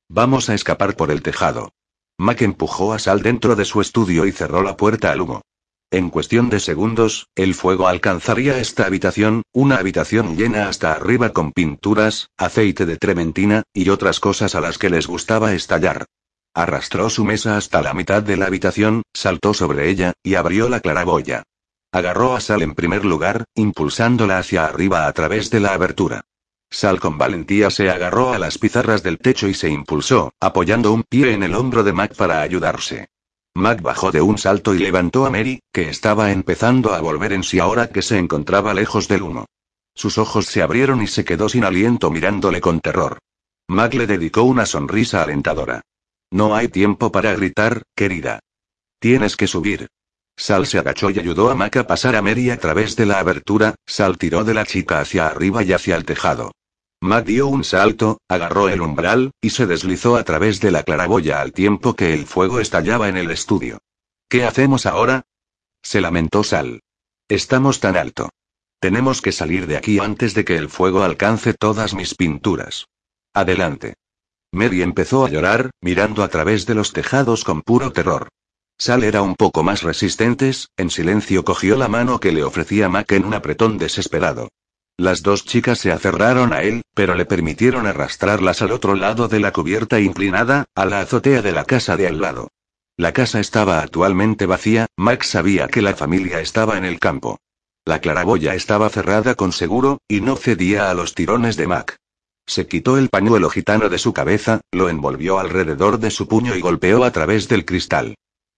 Vamos a escapar por el tejado. Mac empujó a Sal dentro de su estudio y cerró la puerta al humo. En cuestión de segundos, el fuego alcanzaría esta habitación, una habitación llena hasta arriba con pinturas, aceite de trementina, y otras cosas a las que les gustaba estallar. Arrastró su mesa hasta la mitad de la habitación, saltó sobre ella, y abrió la claraboya. Agarró a Sal en primer lugar, impulsándola hacia arriba a través de la abertura. Sal con valentía se agarró a las pizarras del techo y se impulsó, apoyando un pie en el hombro de Mac para ayudarse. Mac bajó de un salto y levantó a Mary, que estaba empezando a volver en sí ahora que se encontraba lejos del humo. Sus ojos se abrieron y se quedó sin aliento mirándole con terror. Mac le dedicó una sonrisa alentadora. No hay tiempo para gritar, querida. Tienes que subir. Sal se agachó y ayudó a Mac a pasar a Mary a través de la abertura, Sal tiró de la chica hacia arriba y hacia el tejado. Mac dio un salto, agarró el umbral, y se deslizó a través de la claraboya al tiempo que el fuego estallaba en el estudio. ¿Qué hacemos ahora? se lamentó Sal. Estamos tan alto. Tenemos que salir de aquí antes de que el fuego alcance todas mis pinturas. Adelante. Mary empezó a llorar, mirando a través de los tejados con puro terror. Sal era un poco más resistentes, en silencio cogió la mano que le ofrecía Mac en un apretón desesperado. Las dos chicas se aferraron a él, pero le permitieron arrastrarlas al otro lado de la cubierta inclinada, a la azotea de la casa de al lado. La casa estaba actualmente vacía, Max sabía que la familia estaba en el campo. La claraboya estaba cerrada con seguro, y no cedía a los tirones de Mac. Se quitó el pañuelo gitano de su cabeza, lo envolvió alrededor de su puño y golpeó a través del cristal.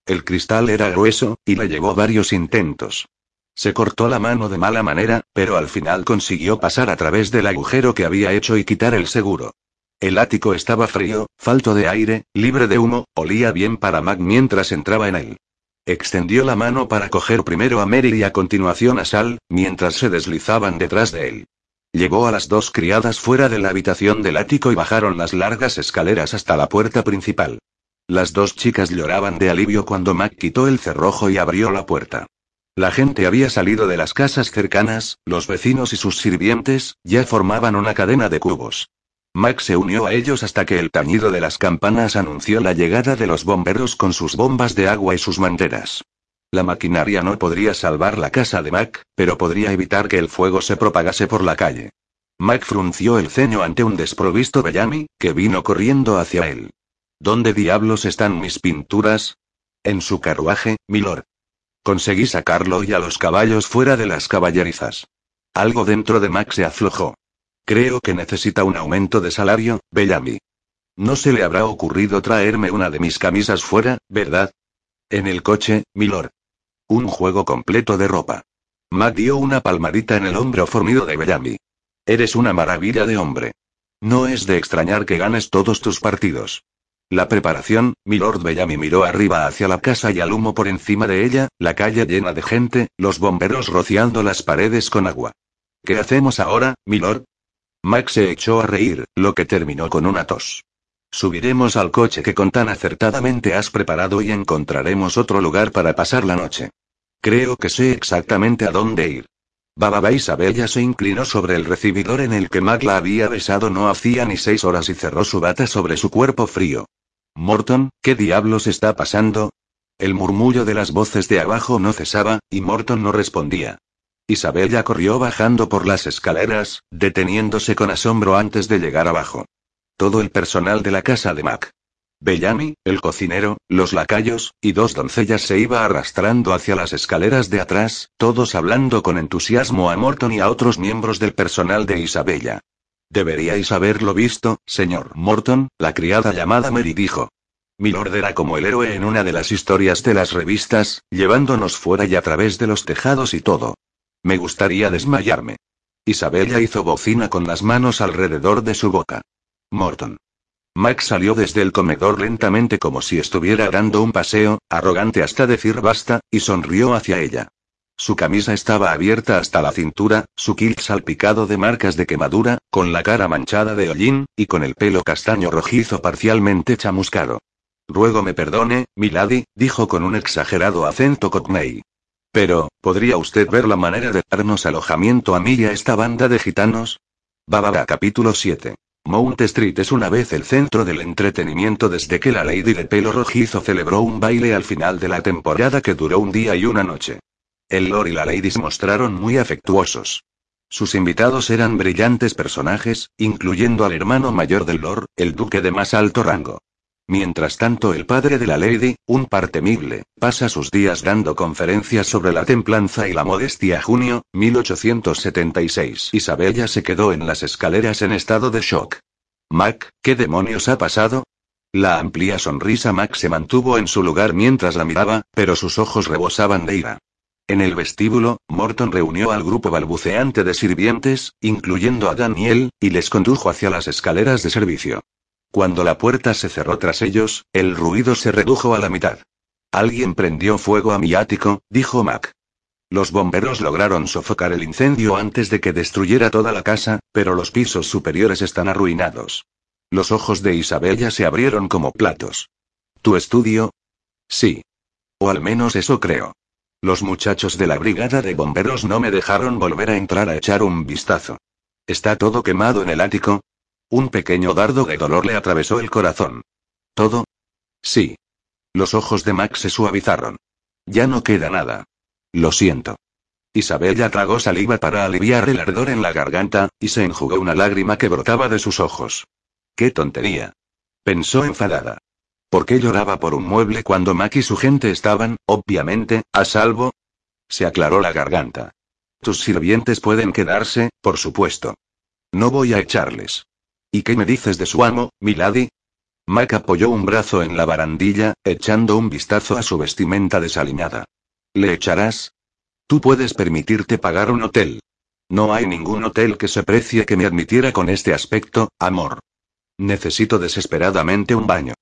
El cristal era grueso, y le llevó varios intentos. Se cortó la mano de mala manera, pero al final consiguió pasar a través del agujero que había hecho y quitar el seguro. El ático estaba frío, falto de aire, libre de humo, olía bien para Mac mientras entraba en él. Extendió la mano para coger primero a Mary y a continuación a Sal, mientras se deslizaban detrás de él. Llevó a las dos criadas fuera de la habitación del ático y bajaron las largas escaleras hasta la puerta principal. Las dos chicas lloraban de alivio cuando Mac quitó el cerrojo y abrió la puerta. La gente había salido de las casas cercanas, los vecinos y sus sirvientes, ya formaban una cadena de cubos. Mac se unió a ellos hasta que el tañido de las campanas anunció la llegada de los bomberos con sus bombas de agua y sus manteras. La maquinaria no podría salvar la casa de Mac, pero podría evitar que el fuego se propagase por la calle. Mac frunció el ceño ante un desprovisto Bellamy, que vino corriendo hacia él. ¿Dónde diablos están mis pinturas? En su carruaje, milord. Conseguí sacarlo y a los caballos fuera de las caballerizas. Algo dentro de Max se aflojó. Creo que necesita un aumento de salario, Bellamy. No se le habrá ocurrido traerme una de mis camisas fuera, ¿verdad? En el coche, milord. Un juego completo de ropa. Mac dio una palmadita en el hombro fornido de Bellamy. Eres una maravilla de hombre. No es de extrañar que ganes todos tus partidos. La preparación, Milord Bellamy miró arriba hacia la casa y al humo por encima de ella, la calle llena de gente, los bomberos rociando las paredes con agua. ¿Qué hacemos ahora, Milord? Max se echó a reír, lo que terminó con una tos. Subiremos al coche que con tan acertadamente has preparado y encontraremos otro lugar para pasar la noche. Creo que sé exactamente a dónde ir. Baba Isabella se inclinó sobre el recibidor en el que Mac la había besado no hacía ni seis horas y cerró su bata sobre su cuerpo frío. Morton, ¿qué diablos está pasando? El murmullo de las voces de abajo no cesaba, y Morton no respondía. Isabella corrió bajando por las escaleras, deteniéndose con asombro antes de llegar abajo. Todo el personal de la casa de Mac. Bellamy, el cocinero, los lacayos, y dos doncellas se iba arrastrando hacia las escaleras de atrás, todos hablando con entusiasmo a Morton y a otros miembros del personal de Isabella. Deberíais haberlo visto, señor Morton, la criada llamada Mary dijo. Milord era como el héroe en una de las historias de las revistas, llevándonos fuera y a través de los tejados y todo. Me gustaría desmayarme. Isabella hizo bocina con las manos alrededor de su boca. Morton. Max salió desde el comedor lentamente como si estuviera dando un paseo, arrogante hasta decir basta, y sonrió hacia ella. Su camisa estaba abierta hasta la cintura, su kilt salpicado de marcas de quemadura, con la cara manchada de hollín, y con el pelo castaño rojizo parcialmente chamuscado. Ruego me perdone, milady, dijo con un exagerado acento cockney. Pero, ¿podría usted ver la manera de darnos alojamiento a mí y a esta banda de gitanos? Baba capítulo 7. Mount Street es una vez el centro del entretenimiento desde que la Lady de pelo rojizo celebró un baile al final de la temporada que duró un día y una noche. El Lord y la Lady se mostraron muy afectuosos. Sus invitados eran brillantes personajes, incluyendo al hermano mayor del Lord, el duque de más alto rango. Mientras tanto, el padre de la Lady, un par temible, pasa sus días dando conferencias sobre la templanza y la modestia. Junio, 1876. Isabella se quedó en las escaleras en estado de shock. Mac, ¿qué demonios ha pasado? La amplia sonrisa Mac se mantuvo en su lugar mientras la miraba, pero sus ojos rebosaban de ira. En el vestíbulo, Morton reunió al grupo balbuceante de sirvientes, incluyendo a Daniel, y les condujo hacia las escaleras de servicio. Cuando la puerta se cerró tras ellos, el ruido se redujo a la mitad. Alguien prendió fuego a mi ático, dijo Mac. Los bomberos lograron sofocar el incendio antes de que destruyera toda la casa, pero los pisos superiores están arruinados. Los ojos de Isabella se abrieron como platos. ¿Tu estudio? Sí. O al menos eso creo. Los muchachos de la brigada de bomberos no me dejaron volver a entrar a echar un vistazo. ¿Está todo quemado en el ático? Un pequeño dardo de dolor le atravesó el corazón. ¿Todo? Sí. Los ojos de Max se suavizaron. Ya no queda nada. Lo siento. Isabella tragó saliva para aliviar el ardor en la garganta, y se enjugó una lágrima que brotaba de sus ojos. ¡Qué tontería! Pensó enfadada. ¿Por qué lloraba por un mueble cuando Mac y su gente estaban, obviamente, a salvo? Se aclaró la garganta. Tus sirvientes pueden quedarse, por supuesto. No voy a echarles. ¿Y qué me dices de su amo, Milady? Mac apoyó un brazo en la barandilla, echando un vistazo a su vestimenta desaliñada. ¿Le echarás? Tú puedes permitirte pagar un hotel. No hay ningún hotel que se precie que me admitiera con este aspecto, amor. Necesito desesperadamente un baño.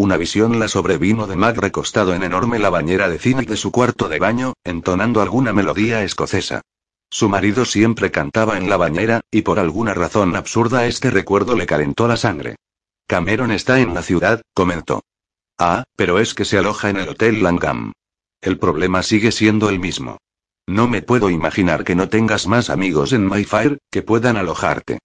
Una visión la sobrevino de Mac recostado en enorme la bañera de cine de su cuarto de baño, entonando alguna melodía escocesa. Su marido siempre cantaba en la bañera, y por alguna razón absurda este recuerdo le calentó la sangre. Cameron está en la ciudad, comentó. Ah, pero es que se aloja en el Hotel Langham. El problema sigue siendo el mismo. No me puedo imaginar que no tengas más amigos en Mayfair, que puedan alojarte.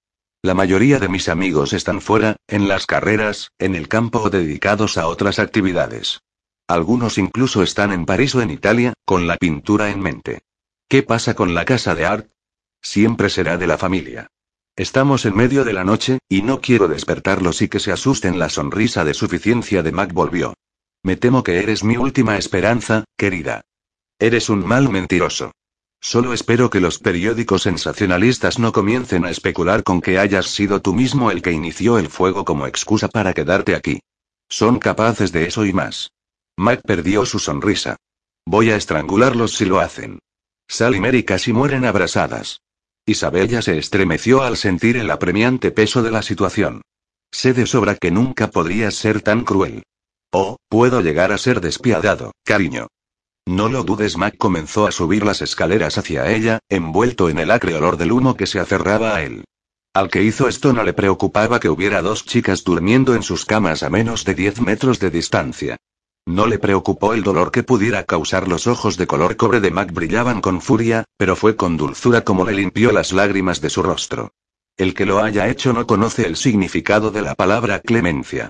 La mayoría de mis amigos están fuera, en las carreras, en el campo o dedicados a otras actividades. Algunos incluso están en París o en Italia, con la pintura en mente. ¿Qué pasa con la casa de Art? Siempre será de la familia. Estamos en medio de la noche, y no quiero despertarlos y que se asusten. La sonrisa de suficiencia de Mac volvió. Me temo que eres mi última esperanza, querida. Eres un mal mentiroso. Solo espero que los periódicos sensacionalistas no comiencen a especular con que hayas sido tú mismo el que inició el fuego como excusa para quedarte aquí. Son capaces de eso y más. Mac perdió su sonrisa. Voy a estrangularlos si lo hacen. Sal y Mary casi mueren abrasadas. Isabella se estremeció al sentir el apremiante peso de la situación. Sé de sobra que nunca podrías ser tan cruel. Oh, puedo llegar a ser despiadado, cariño. No lo dudes, Mac comenzó a subir las escaleras hacia ella, envuelto en el acre olor del humo que se aferraba a él. Al que hizo esto no le preocupaba que hubiera dos chicas durmiendo en sus camas a menos de 10 metros de distancia. No le preocupó el dolor que pudiera causar los ojos de color cobre de Mac brillaban con furia, pero fue con dulzura como le limpió las lágrimas de su rostro. El que lo haya hecho no conoce el significado de la palabra clemencia.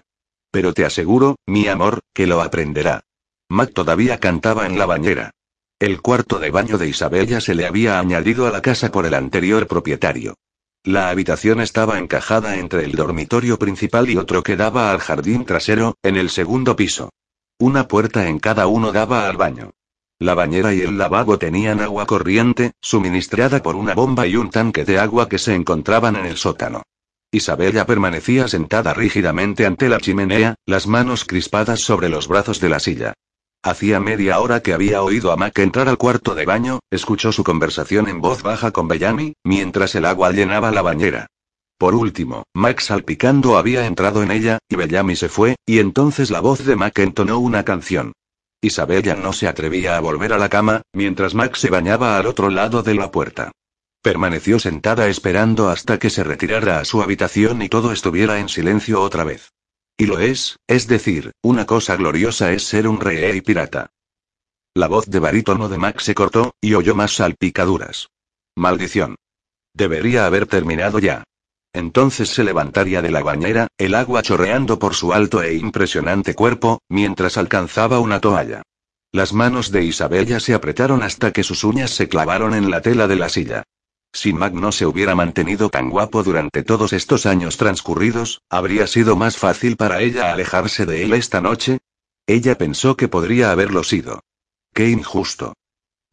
Pero te aseguro, mi amor, que lo aprenderá. Mac todavía cantaba en la bañera. El cuarto de baño de Isabella se le había añadido a la casa por el anterior propietario. La habitación estaba encajada entre el dormitorio principal y otro que daba al jardín trasero, en el segundo piso. Una puerta en cada uno daba al baño. La bañera y el lavabo tenían agua corriente, suministrada por una bomba y un tanque de agua que se encontraban en el sótano. Isabella permanecía sentada rígidamente ante la chimenea, las manos crispadas sobre los brazos de la silla. Hacía media hora que había oído a Mac entrar al cuarto de baño, escuchó su conversación en voz baja con Bellamy, mientras el agua llenaba la bañera. Por último, Mac salpicando había entrado en ella, y Bellamy se fue, y entonces la voz de Mac entonó una canción. Isabella no se atrevía a volver a la cama, mientras Mac se bañaba al otro lado de la puerta. Permaneció sentada esperando hasta que se retirara a su habitación y todo estuviera en silencio otra vez. Y lo es, es decir, una cosa gloriosa es ser un rey pirata. La voz de barítono de Max se cortó, y oyó más salpicaduras. Maldición. Debería haber terminado ya. Entonces se levantaría de la bañera, el agua chorreando por su alto e impresionante cuerpo, mientras alcanzaba una toalla. Las manos de Isabella se apretaron hasta que sus uñas se clavaron en la tela de la silla. Si Mac no se hubiera mantenido tan guapo durante todos estos años transcurridos, ¿habría sido más fácil para ella alejarse de él esta noche? Ella pensó que podría haberlo sido. Qué injusto.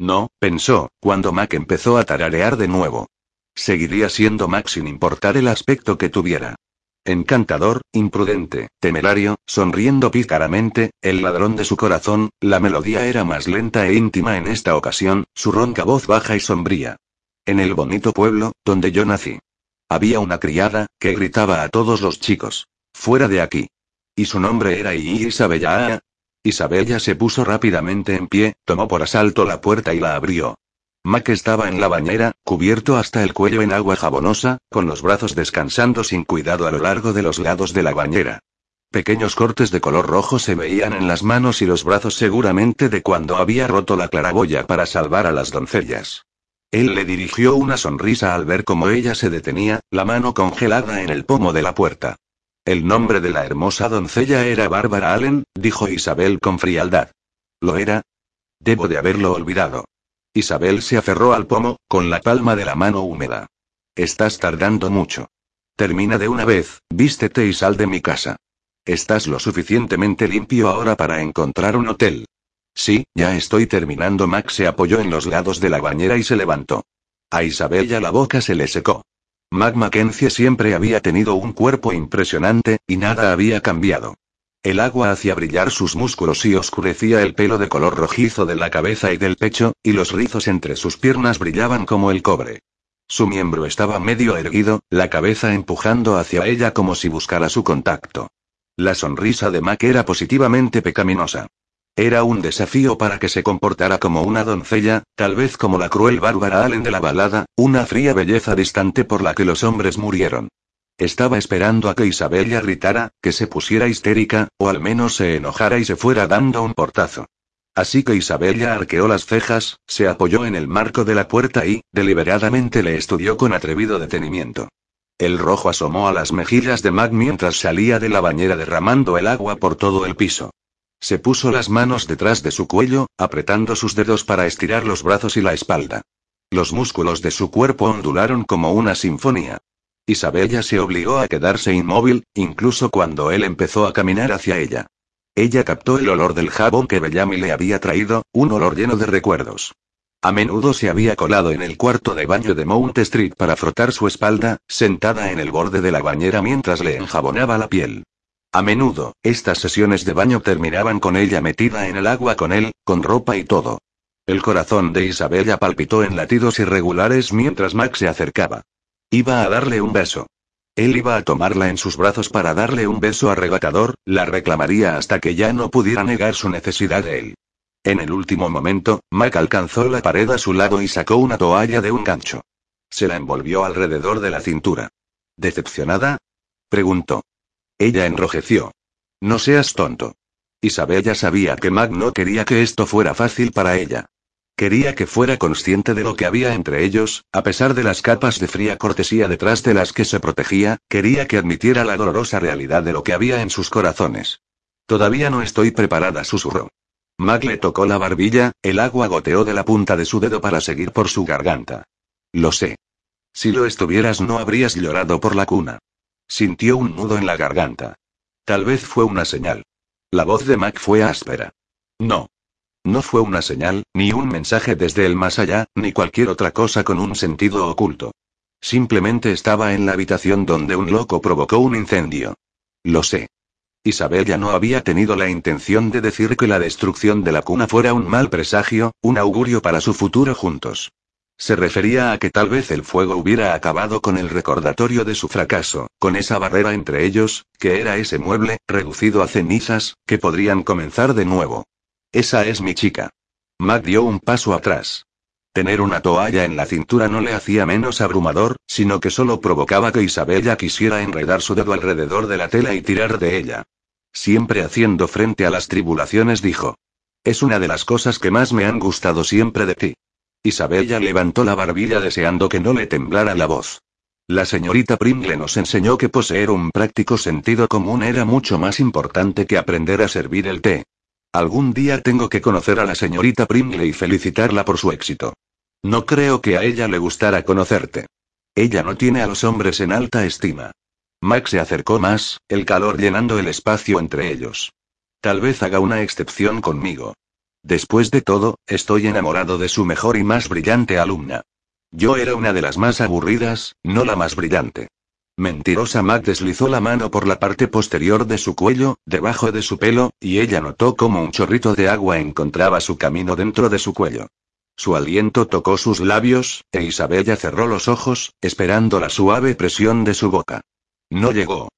No, pensó, cuando Mac empezó a tararear de nuevo. Seguiría siendo Mac sin importar el aspecto que tuviera. Encantador, imprudente, temerario, sonriendo pícaramente, el ladrón de su corazón, la melodía era más lenta e íntima en esta ocasión, su ronca voz baja y sombría. En el bonito pueblo, donde yo nací. Había una criada, que gritaba a todos los chicos. Fuera de aquí. Y su nombre era Isabella. Isabella se puso rápidamente en pie, tomó por asalto la puerta y la abrió. Mac estaba en la bañera, cubierto hasta el cuello en agua jabonosa, con los brazos descansando sin cuidado a lo largo de los lados de la bañera. Pequeños cortes de color rojo se veían en las manos y los brazos seguramente de cuando había roto la claraboya para salvar a las doncellas. Él le dirigió una sonrisa al ver cómo ella se detenía, la mano congelada en el pomo de la puerta. El nombre de la hermosa doncella era Bárbara Allen, dijo Isabel con frialdad. ¿Lo era? Debo de haberlo olvidado. Isabel se aferró al pomo, con la palma de la mano húmeda. Estás tardando mucho. Termina de una vez, vístete y sal de mi casa. Estás lo suficientemente limpio ahora para encontrar un hotel. Sí, ya estoy terminando. Max se apoyó en los lados de la bañera y se levantó. A Isabella la boca se le secó. Mac Mackenzie siempre había tenido un cuerpo impresionante, y nada había cambiado. El agua hacía brillar sus músculos y oscurecía el pelo de color rojizo de la cabeza y del pecho, y los rizos entre sus piernas brillaban como el cobre. Su miembro estaba medio erguido, la cabeza empujando hacia ella como si buscara su contacto. La sonrisa de Mac era positivamente pecaminosa. Era un desafío para que se comportara como una doncella, tal vez como la cruel Bárbara Allen de la balada, una fría belleza distante por la que los hombres murieron. Estaba esperando a que Isabella gritara, que se pusiera histérica, o al menos se enojara y se fuera dando un portazo. Así que Isabella arqueó las cejas, se apoyó en el marco de la puerta y, deliberadamente le estudió con atrevido detenimiento. El rojo asomó a las mejillas de Mac mientras salía de la bañera derramando el agua por todo el piso. Se puso las manos detrás de su cuello, apretando sus dedos para estirar los brazos y la espalda. Los músculos de su cuerpo ondularon como una sinfonía. Isabella se obligó a quedarse inmóvil, incluso cuando él empezó a caminar hacia ella. Ella captó el olor del jabón que Bellamy le había traído, un olor lleno de recuerdos. A menudo se había colado en el cuarto de baño de Mount Street para frotar su espalda, sentada en el borde de la bañera mientras le enjabonaba la piel. A menudo, estas sesiones de baño terminaban con ella metida en el agua con él, con ropa y todo. El corazón de Isabella palpitó en latidos irregulares mientras Max se acercaba. Iba a darle un beso. Él iba a tomarla en sus brazos para darle un beso arrebatador, la reclamaría hasta que ya no pudiera negar su necesidad de él. En el último momento, Mac alcanzó la pared a su lado y sacó una toalla de un gancho. Se la envolvió alrededor de la cintura. ¿Decepcionada? preguntó. Ella enrojeció. No seas tonto. Isabella sabía que Mac no quería que esto fuera fácil para ella. Quería que fuera consciente de lo que había entre ellos, a pesar de las capas de fría cortesía detrás de las que se protegía, quería que admitiera la dolorosa realidad de lo que había en sus corazones. Todavía no estoy preparada, susurró. Mac le tocó la barbilla, el agua goteó de la punta de su dedo para seguir por su garganta. Lo sé. Si lo estuvieras no habrías llorado por la cuna. Sintió un nudo en la garganta. Tal vez fue una señal. La voz de Mac fue áspera. No. No fue una señal, ni un mensaje desde el más allá, ni cualquier otra cosa con un sentido oculto. Simplemente estaba en la habitación donde un loco provocó un incendio. Lo sé. Isabel ya no había tenido la intención de decir que la destrucción de la cuna fuera un mal presagio, un augurio para su futuro juntos. Se refería a que tal vez el fuego hubiera acabado con el recordatorio de su fracaso, con esa barrera entre ellos, que era ese mueble, reducido a cenizas, que podrían comenzar de nuevo. Esa es mi chica. Mac dio un paso atrás. Tener una toalla en la cintura no le hacía menos abrumador, sino que solo provocaba que Isabella quisiera enredar su dedo alrededor de la tela y tirar de ella. Siempre haciendo frente a las tribulaciones dijo. Es una de las cosas que más me han gustado siempre de ti. Isabella levantó la barbilla deseando que no le temblara la voz. La señorita Pringle nos enseñó que poseer un práctico sentido común era mucho más importante que aprender a servir el té. Algún día tengo que conocer a la señorita Pringle y felicitarla por su éxito. No creo que a ella le gustara conocerte. Ella no tiene a los hombres en alta estima. Max se acercó más, el calor llenando el espacio entre ellos. Tal vez haga una excepción conmigo. Después de todo, estoy enamorado de su mejor y más brillante alumna. Yo era una de las más aburridas, no la más brillante. Mentirosa Mac deslizó la mano por la parte posterior de su cuello, debajo de su pelo, y ella notó como un chorrito de agua encontraba su camino dentro de su cuello. Su aliento tocó sus labios, e Isabella cerró los ojos, esperando la suave presión de su boca. No llegó.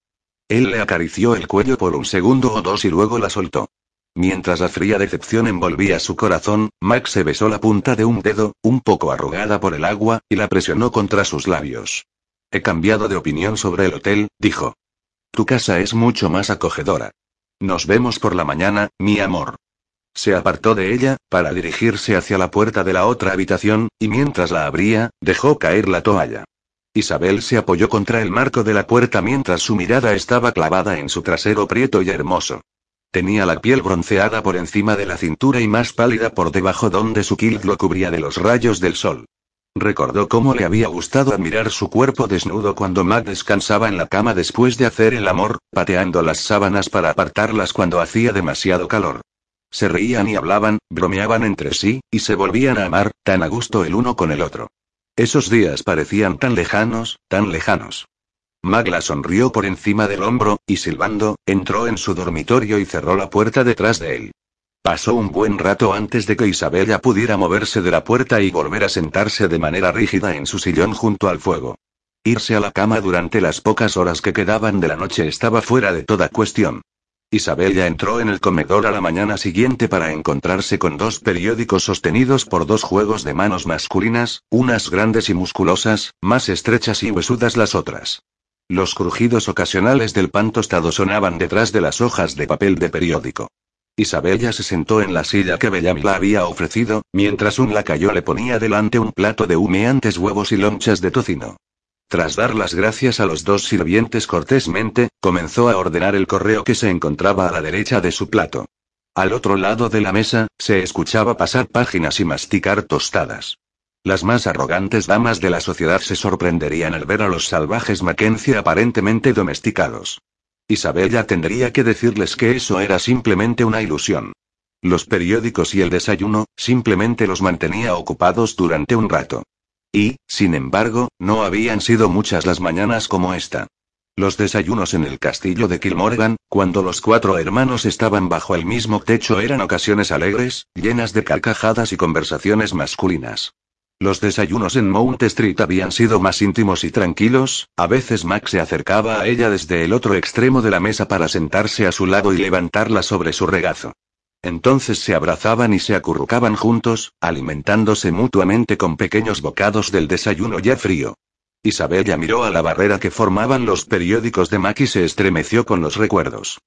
Él le acarició el cuello por un segundo o dos y luego la soltó. Mientras la fría decepción envolvía su corazón, Max se besó la punta de un dedo, un poco arrugada por el agua, y la presionó contra sus labios. He cambiado de opinión sobre el hotel, dijo. Tu casa es mucho más acogedora. Nos vemos por la mañana, mi amor. Se apartó de ella, para dirigirse hacia la puerta de la otra habitación, y mientras la abría, dejó caer la toalla. Isabel se apoyó contra el marco de la puerta mientras su mirada estaba clavada en su trasero prieto y hermoso. Tenía la piel bronceada por encima de la cintura y más pálida por debajo donde su kilt lo cubría de los rayos del sol. Recordó cómo le había gustado admirar su cuerpo desnudo cuando Mac descansaba en la cama después de hacer el amor, pateando las sábanas para apartarlas cuando hacía demasiado calor. Se reían y hablaban, bromeaban entre sí, y se volvían a amar, tan a gusto el uno con el otro. Esos días parecían tan lejanos, tan lejanos. Magla sonrió por encima del hombro, y silbando, entró en su dormitorio y cerró la puerta detrás de él. Pasó un buen rato antes de que Isabella pudiera moverse de la puerta y volver a sentarse de manera rígida en su sillón junto al fuego. Irse a la cama durante las pocas horas que quedaban de la noche estaba fuera de toda cuestión. Isabella entró en el comedor a la mañana siguiente para encontrarse con dos periódicos sostenidos por dos juegos de manos masculinas, unas grandes y musculosas, más estrechas y huesudas las otras. Los crujidos ocasionales del pan tostado sonaban detrás de las hojas de papel de periódico. Isabella se sentó en la silla que Bellamy la había ofrecido, mientras un lacayo le ponía delante un plato de humeantes huevos y lonchas de tocino. Tras dar las gracias a los dos sirvientes cortésmente, comenzó a ordenar el correo que se encontraba a la derecha de su plato. Al otro lado de la mesa, se escuchaba pasar páginas y masticar tostadas. Las más arrogantes damas de la sociedad se sorprenderían al ver a los salvajes Mackenzie aparentemente domesticados. Isabella tendría que decirles que eso era simplemente una ilusión. Los periódicos y el desayuno, simplemente los mantenía ocupados durante un rato. Y, sin embargo, no habían sido muchas las mañanas como esta. Los desayunos en el castillo de Kilmorgan, cuando los cuatro hermanos estaban bajo el mismo techo, eran ocasiones alegres, llenas de carcajadas y conversaciones masculinas. Los desayunos en Mount Street habían sido más íntimos y tranquilos, a veces Max se acercaba a ella desde el otro extremo de la mesa para sentarse a su lado y levantarla sobre su regazo. Entonces se abrazaban y se acurrucaban juntos, alimentándose mutuamente con pequeños bocados del desayuno ya frío. Isabella miró a la barrera que formaban los periódicos de Mac y se estremeció con los recuerdos.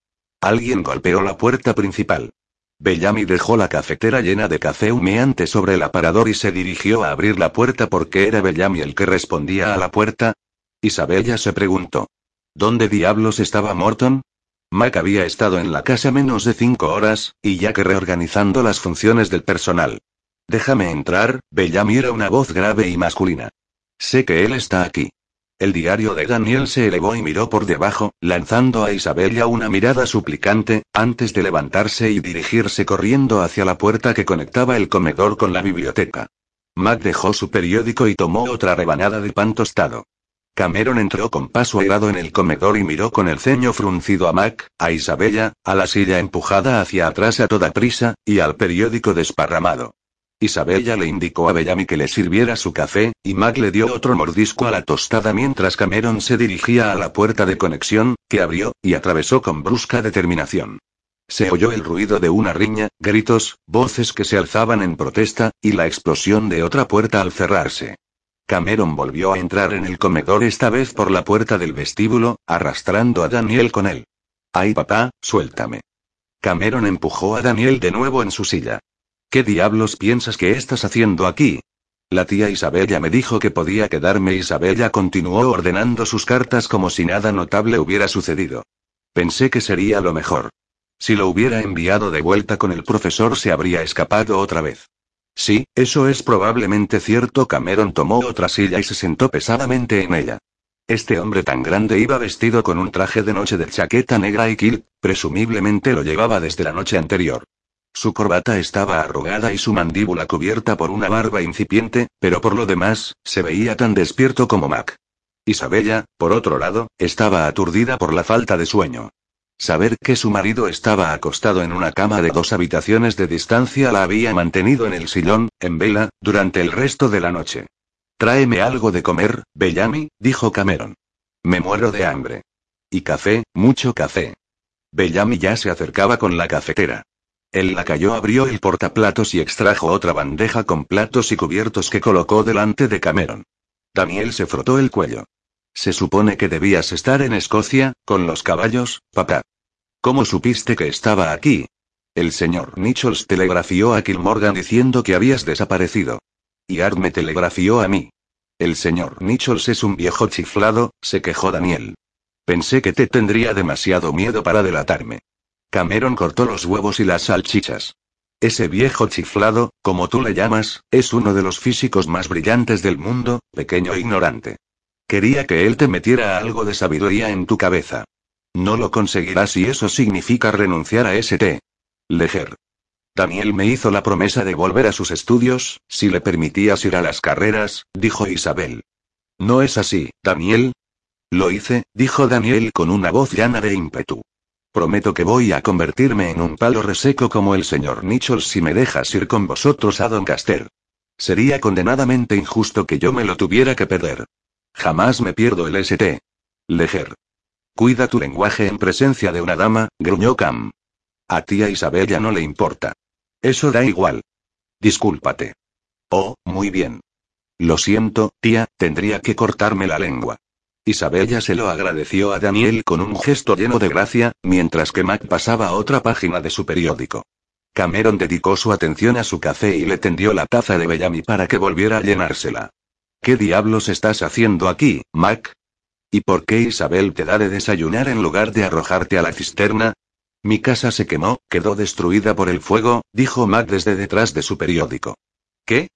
Alguien golpeó la puerta principal. Bellamy dejó la cafetera llena de café humeante sobre el aparador y se dirigió a abrir la puerta porque era Bellamy el que respondía a la puerta. Isabella se preguntó. ¿Dónde diablos estaba Morton? Mac había estado en la casa menos de cinco horas, y ya que reorganizando las funciones del personal. Déjame entrar, Bellamy era una voz grave y masculina. Sé que él está aquí. El diario de Daniel se elevó y miró por debajo, lanzando a Isabella una mirada suplicante, antes de levantarse y dirigirse corriendo hacia la puerta que conectaba el comedor con la biblioteca. Mac dejó su periódico y tomó otra rebanada de pan tostado. Cameron entró con paso airado en el comedor y miró con el ceño fruncido a Mac, a Isabella, a la silla empujada hacia atrás a toda prisa, y al periódico desparramado. Isabella le indicó a Bellamy que le sirviera su café, y Mac le dio otro mordisco a la tostada mientras Cameron se dirigía a la puerta de conexión, que abrió, y atravesó con brusca determinación. Se oyó el ruido de una riña, gritos, voces que se alzaban en protesta, y la explosión de otra puerta al cerrarse. Cameron volvió a entrar en el comedor esta vez por la puerta del vestíbulo, arrastrando a Daniel con él. Ay papá, suéltame. Cameron empujó a Daniel de nuevo en su silla. ¿Qué diablos piensas que estás haciendo aquí? La tía Isabella me dijo que podía quedarme. Isabella continuó ordenando sus cartas como si nada notable hubiera sucedido. Pensé que sería lo mejor. Si lo hubiera enviado de vuelta con el profesor se habría escapado otra vez. Sí, eso es probablemente cierto. Cameron tomó otra silla y se sentó pesadamente en ella. Este hombre tan grande iba vestido con un traje de noche de chaqueta negra y kilt, presumiblemente lo llevaba desde la noche anterior. Su corbata estaba arrugada y su mandíbula cubierta por una barba incipiente, pero por lo demás, se veía tan despierto como Mac. Isabella, por otro lado, estaba aturdida por la falta de sueño. Saber que su marido estaba acostado en una cama de dos habitaciones de distancia la había mantenido en el sillón, en vela, durante el resto de la noche. Tráeme algo de comer, Bellamy, dijo Cameron. Me muero de hambre. Y café, mucho café. Bellamy ya se acercaba con la cafetera. El lacayo abrió el portaplatos y extrajo otra bandeja con platos y cubiertos que colocó delante de Cameron. Daniel se frotó el cuello. Se supone que debías estar en Escocia, con los caballos, papá. ¿Cómo supiste que estaba aquí? El señor Nichols telegrafió a Kilmorgan diciendo que habías desaparecido. Y Art me telegrafió a mí. El señor Nichols es un viejo chiflado, se quejó Daniel. Pensé que te tendría demasiado miedo para delatarme. Cameron cortó los huevos y las salchichas. Ese viejo chiflado, como tú le llamas, es uno de los físicos más brillantes del mundo, pequeño ignorante. Quería que él te metiera algo de sabiduría en tu cabeza. No lo conseguirás y eso significa renunciar a ese Leger. Daniel me hizo la promesa de volver a sus estudios, si le permitías ir a las carreras, dijo Isabel. No es así, Daniel. Lo hice, dijo Daniel con una voz llana de ímpetu. Prometo que voy a convertirme en un palo reseco como el señor Nichols si me dejas ir con vosotros a Doncaster. Sería condenadamente injusto que yo me lo tuviera que perder. Jamás me pierdo el ST. Leger. Cuida tu lenguaje en presencia de una dama, gruñó Cam. A tía Isabel ya no le importa. Eso da igual. Discúlpate. Oh, muy bien. Lo siento, tía, tendría que cortarme la lengua. Isabella se lo agradeció a Daniel con un gesto lleno de gracia, mientras que Mac pasaba a otra página de su periódico. Cameron dedicó su atención a su café y le tendió la taza de Bellamy para que volviera a llenársela. ¿Qué diablos estás haciendo aquí, Mac? ¿Y por qué Isabel te da de desayunar en lugar de arrojarte a la cisterna? Mi casa se quemó, quedó destruida por el fuego, dijo Mac desde detrás de su periódico. ¿Qué?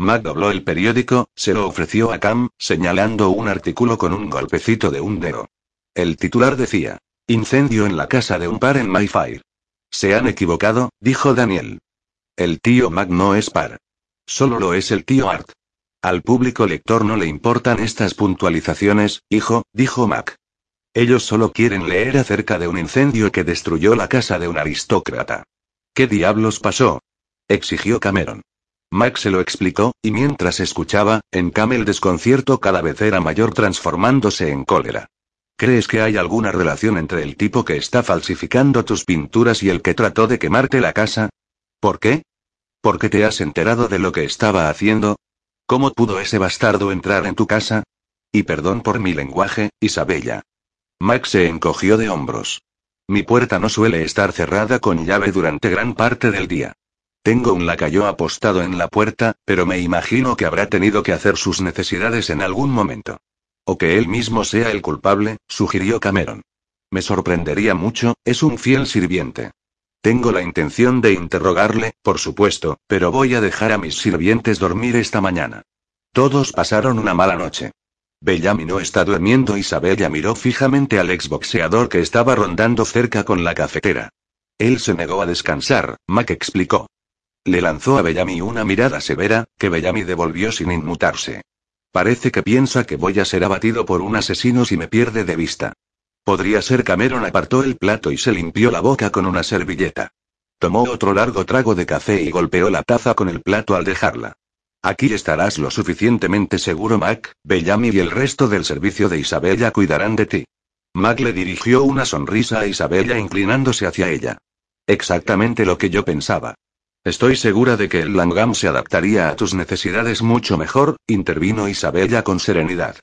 Mac dobló el periódico, se lo ofreció a Cam, señalando un artículo con un golpecito de un dedo. El titular decía: Incendio en la casa de un par en Mayfair. Se han equivocado, dijo Daniel. El tío Mac no es par. Solo lo es el tío Art. Al público lector no le importan estas puntualizaciones, hijo, dijo Mac. Ellos solo quieren leer acerca de un incendio que destruyó la casa de un aristócrata. ¿Qué diablos pasó? exigió Cameron. Max se lo explicó, y mientras escuchaba, en Cam el desconcierto cada vez era mayor transformándose en cólera. ¿Crees que hay alguna relación entre el tipo que está falsificando tus pinturas y el que trató de quemarte la casa? ¿Por qué? ¿Por qué te has enterado de lo que estaba haciendo? ¿Cómo pudo ese bastardo entrar en tu casa? Y perdón por mi lenguaje, Isabella. Max se encogió de hombros. Mi puerta no suele estar cerrada con llave durante gran parte del día. Tengo un lacayo apostado en la puerta, pero me imagino que habrá tenido que hacer sus necesidades en algún momento. O que él mismo sea el culpable, sugirió Cameron. Me sorprendería mucho, es un fiel sirviente. Tengo la intención de interrogarle, por supuesto, pero voy a dejar a mis sirvientes dormir esta mañana. Todos pasaron una mala noche. Bellamy no está durmiendo. Isabella miró fijamente al exboxeador que estaba rondando cerca con la cafetera. Él se negó a descansar, Mac explicó. Le lanzó a Bellamy una mirada severa, que Bellamy devolvió sin inmutarse. Parece que piensa que voy a ser abatido por un asesino si me pierde de vista. Podría ser Cameron apartó el plato y se limpió la boca con una servilleta. Tomó otro largo trago de café y golpeó la taza con el plato al dejarla. Aquí estarás lo suficientemente seguro, Mac, Bellamy y el resto del servicio de Isabella cuidarán de ti. Mac le dirigió una sonrisa a Isabella inclinándose hacia ella. Exactamente lo que yo pensaba. Estoy segura de que el Langham se adaptaría a tus necesidades mucho mejor, intervino Isabella con serenidad.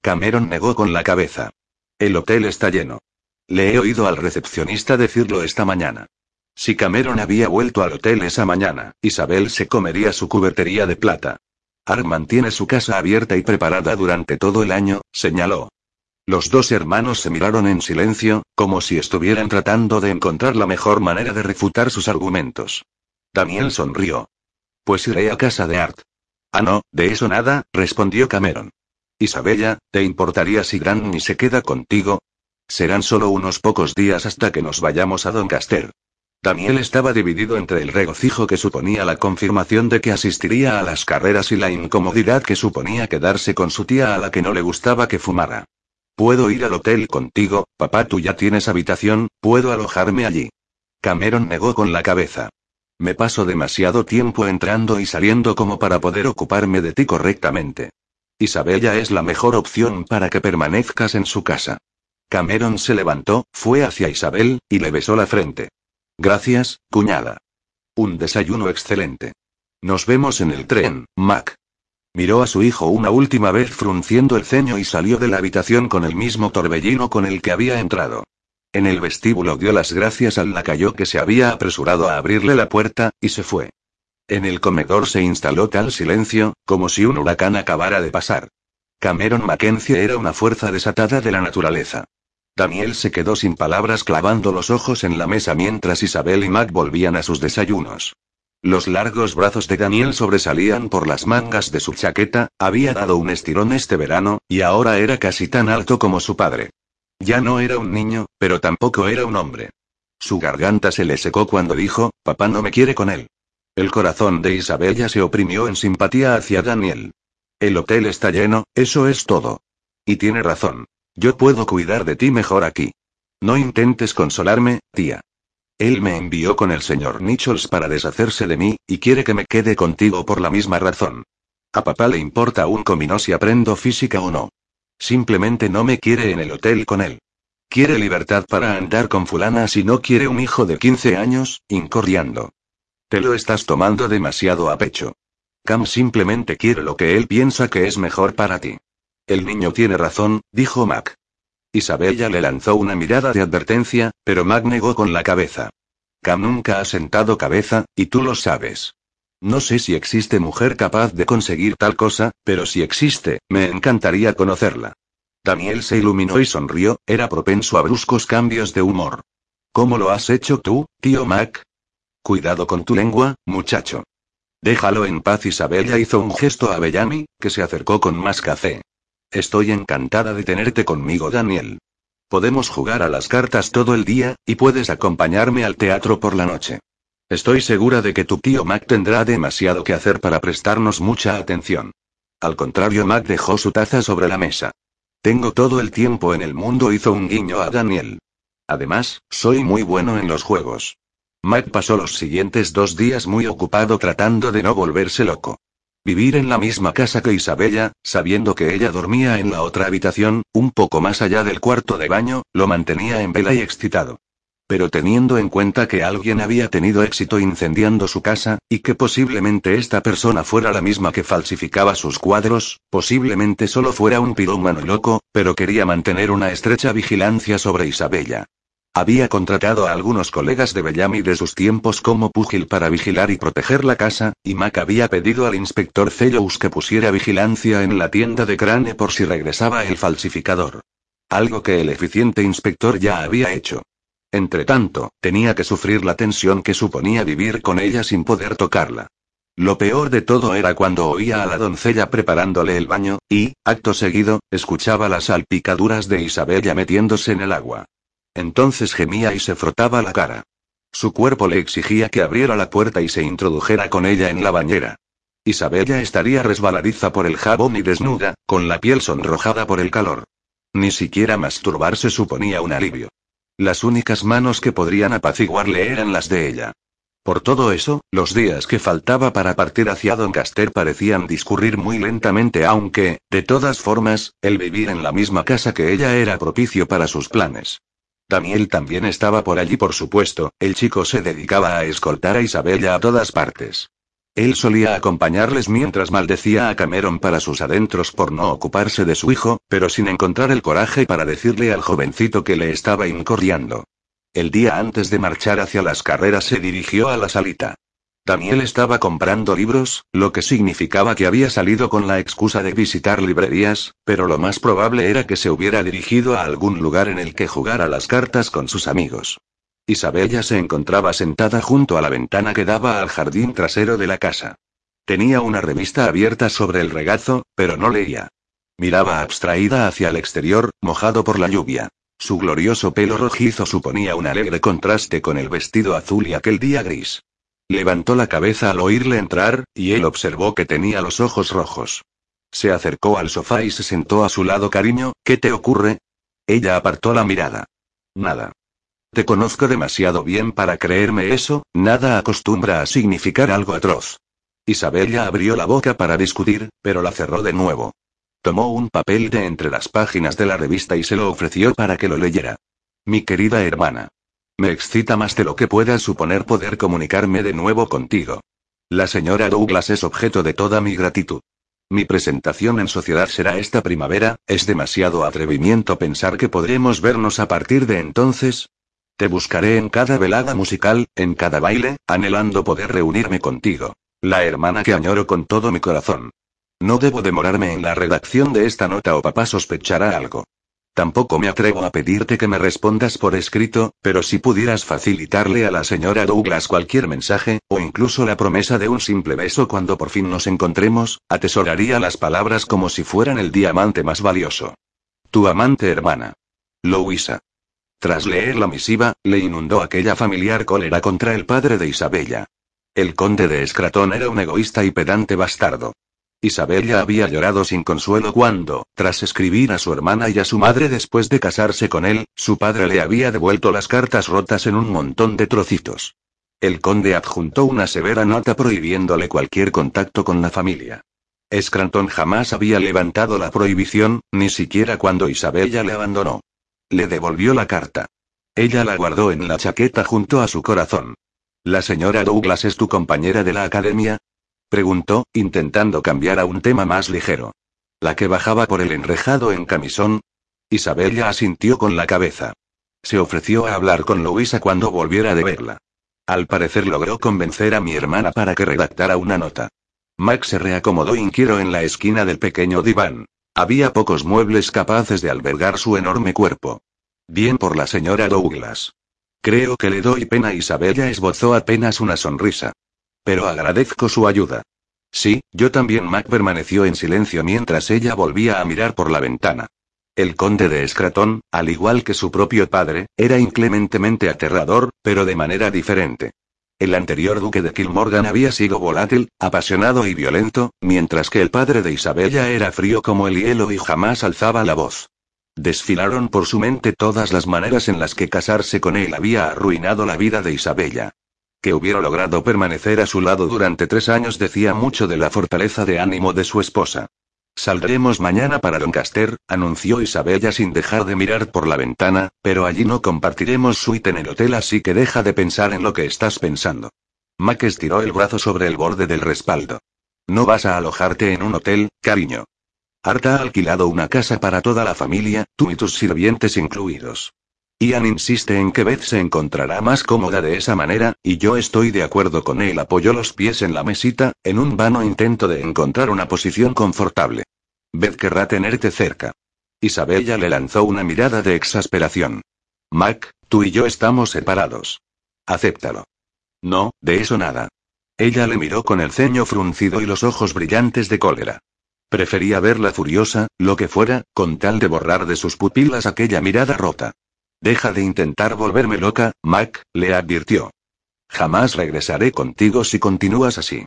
Cameron negó con la cabeza. El hotel está lleno. Le he oído al recepcionista decirlo esta mañana. Si Cameron había vuelto al hotel esa mañana, Isabel se comería su cubertería de plata. Art mantiene su casa abierta y preparada durante todo el año, señaló. Los dos hermanos se miraron en silencio, como si estuvieran tratando de encontrar la mejor manera de refutar sus argumentos. Daniel sonrió. Pues iré a casa de Art. Ah, no, de eso nada, respondió Cameron. Isabella, ¿te importaría si Granny se queda contigo? Serán solo unos pocos días hasta que nos vayamos a Doncaster. Daniel estaba dividido entre el regocijo que suponía la confirmación de que asistiría a las carreras y la incomodidad que suponía quedarse con su tía a la que no le gustaba que fumara. Puedo ir al hotel contigo, papá, tú ya tienes habitación, puedo alojarme allí. Cameron negó con la cabeza. Me paso demasiado tiempo entrando y saliendo como para poder ocuparme de ti correctamente. Isabella es la mejor opción para que permanezcas en su casa. Cameron se levantó, fue hacia Isabel, y le besó la frente. Gracias, cuñada. Un desayuno excelente. Nos vemos en el tren, Mac. Miró a su hijo una última vez frunciendo el ceño y salió de la habitación con el mismo torbellino con el que había entrado. En el vestíbulo dio las gracias al lacayo que se había apresurado a abrirle la puerta, y se fue. En el comedor se instaló tal silencio, como si un huracán acabara de pasar. Cameron Mackenzie era una fuerza desatada de la naturaleza. Daniel se quedó sin palabras clavando los ojos en la mesa mientras Isabel y Mac volvían a sus desayunos. Los largos brazos de Daniel sobresalían por las mangas de su chaqueta, había dado un estirón este verano, y ahora era casi tan alto como su padre. Ya no era un niño, pero tampoco era un hombre. Su garganta se le secó cuando dijo, papá no me quiere con él. El corazón de Isabella se oprimió en simpatía hacia Daniel. El hotel está lleno, eso es todo. Y tiene razón. Yo puedo cuidar de ti mejor aquí. No intentes consolarme, tía. Él me envió con el señor Nichols para deshacerse de mí, y quiere que me quede contigo por la misma razón. A papá le importa un comino si aprendo física o no. Simplemente no me quiere en el hotel con él. Quiere libertad para andar con fulana si no quiere un hijo de 15 años, incordiando. Te lo estás tomando demasiado a pecho. Cam simplemente quiere lo que él piensa que es mejor para ti. El niño tiene razón, dijo Mac. Isabella le lanzó una mirada de advertencia, pero Mac negó con la cabeza. Cam nunca ha sentado cabeza, y tú lo sabes. No sé si existe mujer capaz de conseguir tal cosa, pero si existe, me encantaría conocerla. Daniel se iluminó y sonrió, era propenso a bruscos cambios de humor. ¿Cómo lo has hecho tú, tío Mac? Cuidado con tu lengua, muchacho. Déjalo en paz. Isabella hizo un gesto a Bellamy, que se acercó con más café. Estoy encantada de tenerte conmigo, Daniel. Podemos jugar a las cartas todo el día, y puedes acompañarme al teatro por la noche. Estoy segura de que tu tío Mac tendrá demasiado que hacer para prestarnos mucha atención. Al contrario, Mac dejó su taza sobre la mesa. Tengo todo el tiempo en el mundo, hizo un guiño a Daniel. Además, soy muy bueno en los juegos. Mac pasó los siguientes dos días muy ocupado tratando de no volverse loco. Vivir en la misma casa que Isabella, sabiendo que ella dormía en la otra habitación, un poco más allá del cuarto de baño, lo mantenía en vela y excitado. Pero teniendo en cuenta que alguien había tenido éxito incendiando su casa, y que posiblemente esta persona fuera la misma que falsificaba sus cuadros, posiblemente solo fuera un pirómano loco, pero quería mantener una estrecha vigilancia sobre Isabella. Había contratado a algunos colegas de Bellamy de sus tiempos como púgil para vigilar y proteger la casa, y Mac había pedido al inspector Cellous que pusiera vigilancia en la tienda de Crane por si regresaba el falsificador. Algo que el eficiente inspector ya había hecho. Entretanto, tenía que sufrir la tensión que suponía vivir con ella sin poder tocarla. Lo peor de todo era cuando oía a la doncella preparándole el baño, y, acto seguido, escuchaba las salpicaduras de Isabella metiéndose en el agua. Entonces gemía y se frotaba la cara. Su cuerpo le exigía que abriera la puerta y se introdujera con ella en la bañera. Isabella estaría resbaladiza por el jabón y desnuda, con la piel sonrojada por el calor. Ni siquiera masturbarse suponía un alivio. Las únicas manos que podrían apaciguarle eran las de ella. Por todo eso, los días que faltaba para partir hacia Doncaster parecían discurrir muy lentamente, aunque, de todas formas, el vivir en la misma casa que ella era propicio para sus planes. Daniel también estaba por allí, por supuesto, el chico se dedicaba a escoltar a Isabella a todas partes. Él solía acompañarles mientras maldecía a Cameron para sus adentros por no ocuparse de su hijo, pero sin encontrar el coraje para decirle al jovencito que le estaba incorriando. El día antes de marchar hacia las carreras se dirigió a la salita. Daniel estaba comprando libros, lo que significaba que había salido con la excusa de visitar librerías, pero lo más probable era que se hubiera dirigido a algún lugar en el que jugara las cartas con sus amigos. Isabella se encontraba sentada junto a la ventana que daba al jardín trasero de la casa. Tenía una revista abierta sobre el regazo, pero no leía. Miraba abstraída hacia el exterior, mojado por la lluvia. Su glorioso pelo rojizo suponía un alegre contraste con el vestido azul y aquel día gris. Levantó la cabeza al oírle entrar, y él observó que tenía los ojos rojos. Se acercó al sofá y se sentó a su lado. Cariño, ¿qué te ocurre? Ella apartó la mirada. Nada. Te conozco demasiado bien para creerme eso, nada acostumbra a significar algo atroz. Isabella abrió la boca para discutir, pero la cerró de nuevo. Tomó un papel de entre las páginas de la revista y se lo ofreció para que lo leyera. Mi querida hermana. Me excita más de lo que puedas suponer poder comunicarme de nuevo contigo. La señora Douglas es objeto de toda mi gratitud. Mi presentación en sociedad será esta primavera, es demasiado atrevimiento pensar que podremos vernos a partir de entonces. Te buscaré en cada velada musical, en cada baile, anhelando poder reunirme contigo. La hermana que añoro con todo mi corazón. No debo demorarme en la redacción de esta nota o papá sospechará algo. Tampoco me atrevo a pedirte que me respondas por escrito, pero si pudieras facilitarle a la señora Douglas cualquier mensaje, o incluso la promesa de un simple beso cuando por fin nos encontremos, atesoraría las palabras como si fueran el diamante más valioso. Tu amante hermana. Louisa. Tras leer la misiva, le inundó aquella familiar cólera contra el padre de Isabella. El conde de Escratón era un egoísta y pedante bastardo. Isabella había llorado sin consuelo cuando, tras escribir a su hermana y a su madre después de casarse con él, su padre le había devuelto las cartas rotas en un montón de trocitos. El conde adjuntó una severa nota prohibiéndole cualquier contacto con la familia. Scranton jamás había levantado la prohibición, ni siquiera cuando Isabella le abandonó. Le devolvió la carta. Ella la guardó en la chaqueta junto a su corazón. ¿La señora Douglas es tu compañera de la academia? Preguntó, intentando cambiar a un tema más ligero. ¿La que bajaba por el enrejado en camisón? Isabella asintió con la cabeza. Se ofreció a hablar con Luisa cuando volviera de verla. Al parecer logró convencer a mi hermana para que redactara una nota. Max se reacomodó inquiero en la esquina del pequeño diván. Había pocos muebles capaces de albergar su enorme cuerpo. Bien por la señora Douglas. Creo que le doy pena. Isabella esbozó apenas una sonrisa. Pero agradezco su ayuda. Sí, yo también. Mac permaneció en silencio mientras ella volvía a mirar por la ventana. El conde de Escratón, al igual que su propio padre, era inclementemente aterrador, pero de manera diferente. El anterior duque de Kilmorgan había sido volátil, apasionado y violento, mientras que el padre de Isabella era frío como el hielo y jamás alzaba la voz. Desfilaron por su mente todas las maneras en las que casarse con él había arruinado la vida de Isabella. Que hubiera logrado permanecer a su lado durante tres años decía mucho de la fortaleza de ánimo de su esposa. Saldremos mañana para Doncaster, anunció Isabella sin dejar de mirar por la ventana, pero allí no compartiremos suite en el hotel así que deja de pensar en lo que estás pensando. Mac estiró el brazo sobre el borde del respaldo. No vas a alojarte en un hotel, cariño. Arta ha alquilado una casa para toda la familia, tú y tus sirvientes incluidos. Ian insiste en que Beth se encontrará más cómoda de esa manera, y yo estoy de acuerdo con él. Apoyó los pies en la mesita, en un vano intento de encontrar una posición confortable. Beth querrá tenerte cerca. Isabella le lanzó una mirada de exasperación. Mac, tú y yo estamos separados. Acéptalo. No, de eso nada. Ella le miró con el ceño fruncido y los ojos brillantes de cólera. Prefería verla furiosa, lo que fuera, con tal de borrar de sus pupilas aquella mirada rota. Deja de intentar volverme loca, Mac, le advirtió. Jamás regresaré contigo si continúas así.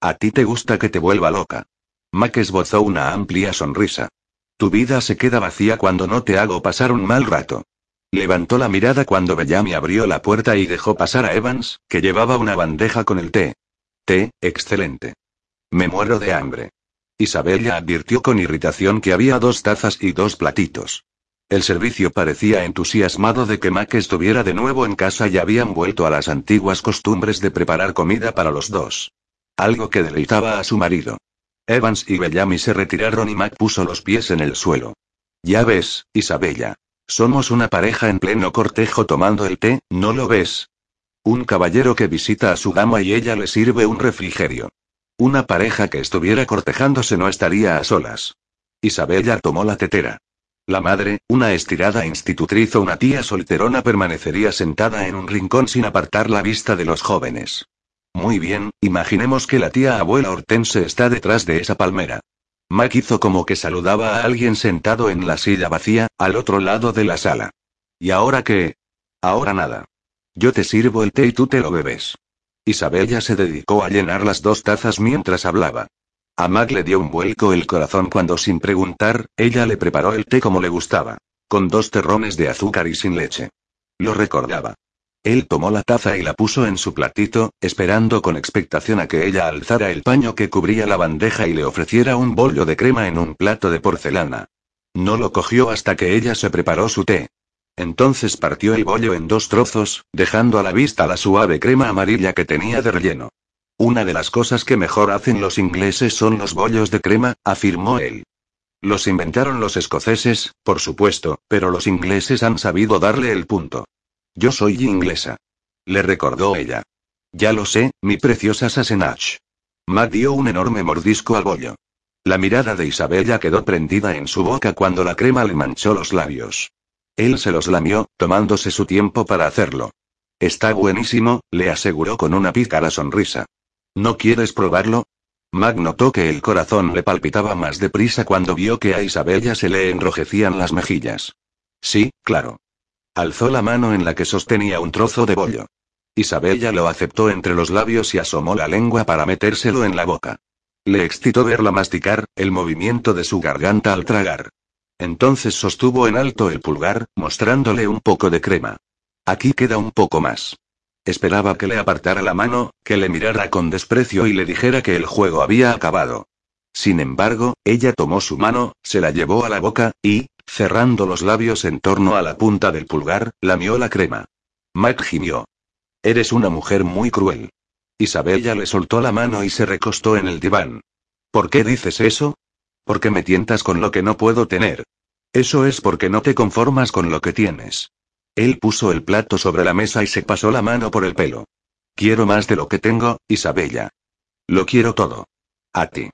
A ti te gusta que te vuelva loca. Mac esbozó una amplia sonrisa. Tu vida se queda vacía cuando no te hago pasar un mal rato. Levantó la mirada cuando Bellamy abrió la puerta y dejó pasar a Evans, que llevaba una bandeja con el té. Té, excelente. Me muero de hambre. Isabella advirtió con irritación que había dos tazas y dos platitos. El servicio parecía entusiasmado de que Mac estuviera de nuevo en casa y habían vuelto a las antiguas costumbres de preparar comida para los dos. Algo que deleitaba a su marido. Evans y Bellamy se retiraron y Mac puso los pies en el suelo. Ya ves, Isabella. Somos una pareja en pleno cortejo tomando el té, ¿no lo ves? Un caballero que visita a su dama y ella le sirve un refrigerio. Una pareja que estuviera cortejándose no estaría a solas. Isabella tomó la tetera. La madre, una estirada institutriz o una tía solterona permanecería sentada en un rincón sin apartar la vista de los jóvenes. Muy bien, imaginemos que la tía abuela Hortense está detrás de esa palmera. Mac hizo como que saludaba a alguien sentado en la silla vacía, al otro lado de la sala. ¿Y ahora qué? Ahora nada. Yo te sirvo el té y tú te lo bebes. Isabella se dedicó a llenar las dos tazas mientras hablaba. A Mac le dio un vuelco el corazón cuando sin preguntar, ella le preparó el té como le gustaba. Con dos terrones de azúcar y sin leche. Lo recordaba. Él tomó la taza y la puso en su platito, esperando con expectación a que ella alzara el paño que cubría la bandeja y le ofreciera un bollo de crema en un plato de porcelana. No lo cogió hasta que ella se preparó su té. Entonces partió el bollo en dos trozos, dejando a la vista la suave crema amarilla que tenía de relleno. Una de las cosas que mejor hacen los ingleses son los bollos de crema, afirmó él. Los inventaron los escoceses, por supuesto, pero los ingleses han sabido darle el punto. Yo soy inglesa. Le recordó ella. Ya lo sé, mi preciosa Sassenach. Matt dio un enorme mordisco al bollo. La mirada de Isabella quedó prendida en su boca cuando la crema le manchó los labios. Él se los lamió, tomándose su tiempo para hacerlo. Está buenísimo, le aseguró con una pícara sonrisa. ¿No quieres probarlo? Mac notó que el corazón le palpitaba más deprisa cuando vio que a Isabella se le enrojecían las mejillas. Sí, claro. Alzó la mano en la que sostenía un trozo de bollo. Isabella lo aceptó entre los labios y asomó la lengua para metérselo en la boca. Le excitó verla masticar, el movimiento de su garganta al tragar. Entonces sostuvo en alto el pulgar, mostrándole un poco de crema. Aquí queda un poco más. Esperaba que le apartara la mano, que le mirara con desprecio y le dijera que el juego había acabado. Sin embargo, ella tomó su mano, se la llevó a la boca, y, cerrando los labios en torno a la punta del pulgar, lamió la crema. Mike gimió. Eres una mujer muy cruel. Isabella le soltó la mano y se recostó en el diván. ¿Por qué dices eso? Porque me tientas con lo que no puedo tener. Eso es porque no te conformas con lo que tienes. Él puso el plato sobre la mesa y se pasó la mano por el pelo. Quiero más de lo que tengo, Isabella. Lo quiero todo. A ti.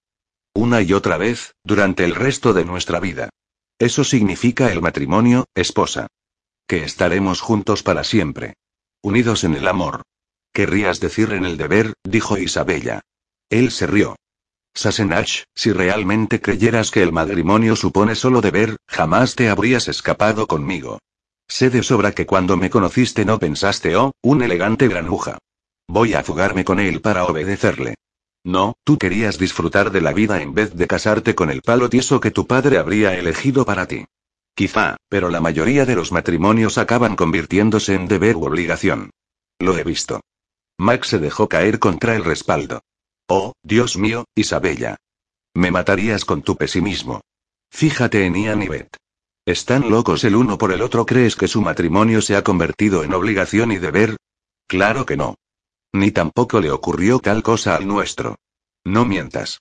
Una y otra vez, durante el resto de nuestra vida. Eso significa el matrimonio, esposa. Que estaremos juntos para siempre. Unidos en el amor. Querrías decir en el deber, dijo Isabella. Él se rió. Sassenach, si realmente creyeras que el matrimonio supone solo deber, jamás te habrías escapado conmigo. Sé de sobra que cuando me conociste no pensaste, oh, un elegante granuja. Voy a fugarme con él para obedecerle. No, tú querías disfrutar de la vida en vez de casarte con el palo tieso que tu padre habría elegido para ti. Quizá, pero la mayoría de los matrimonios acaban convirtiéndose en deber u obligación. Lo he visto. Max se dejó caer contra el respaldo. Oh, Dios mío, Isabella. Me matarías con tu pesimismo. Fíjate en Ian y Beth. ¿Están locos el uno por el otro? ¿Crees que su matrimonio se ha convertido en obligación y deber? Claro que no. Ni tampoco le ocurrió tal cosa al nuestro. No mientas.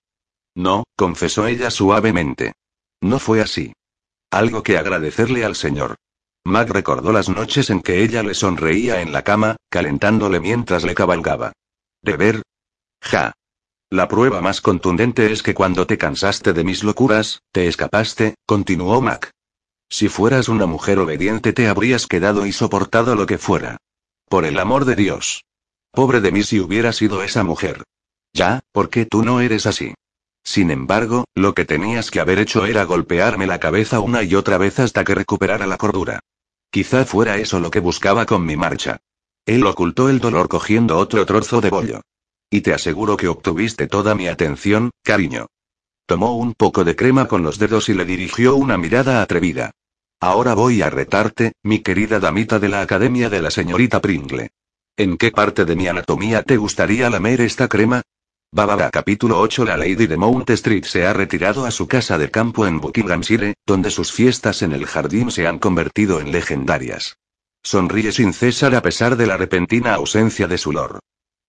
No, confesó ella suavemente. No fue así. Algo que agradecerle al Señor. Mac recordó las noches en que ella le sonreía en la cama, calentándole mientras le cabalgaba. ¿Deber? Ja. La prueba más contundente es que cuando te cansaste de mis locuras, te escapaste, continuó Mac. Si fueras una mujer obediente te habrías quedado y soportado lo que fuera. Por el amor de Dios. Pobre de mí si hubiera sido esa mujer. Ya, porque tú no eres así. Sin embargo, lo que tenías que haber hecho era golpearme la cabeza una y otra vez hasta que recuperara la cordura. Quizá fuera eso lo que buscaba con mi marcha. Él ocultó el dolor cogiendo otro trozo de bollo. Y te aseguro que obtuviste toda mi atención, cariño. Tomó un poco de crema con los dedos y le dirigió una mirada atrevida. Ahora voy a retarte, mi querida damita de la Academia de la señorita Pringle. ¿En qué parte de mi anatomía te gustaría lamer esta crema? Bábara capítulo 8 La Lady de Mount Street se ha retirado a su casa de campo en Buckinghamshire, donde sus fiestas en el jardín se han convertido en legendarias. Sonríe sin cesar a pesar de la repentina ausencia de su lord.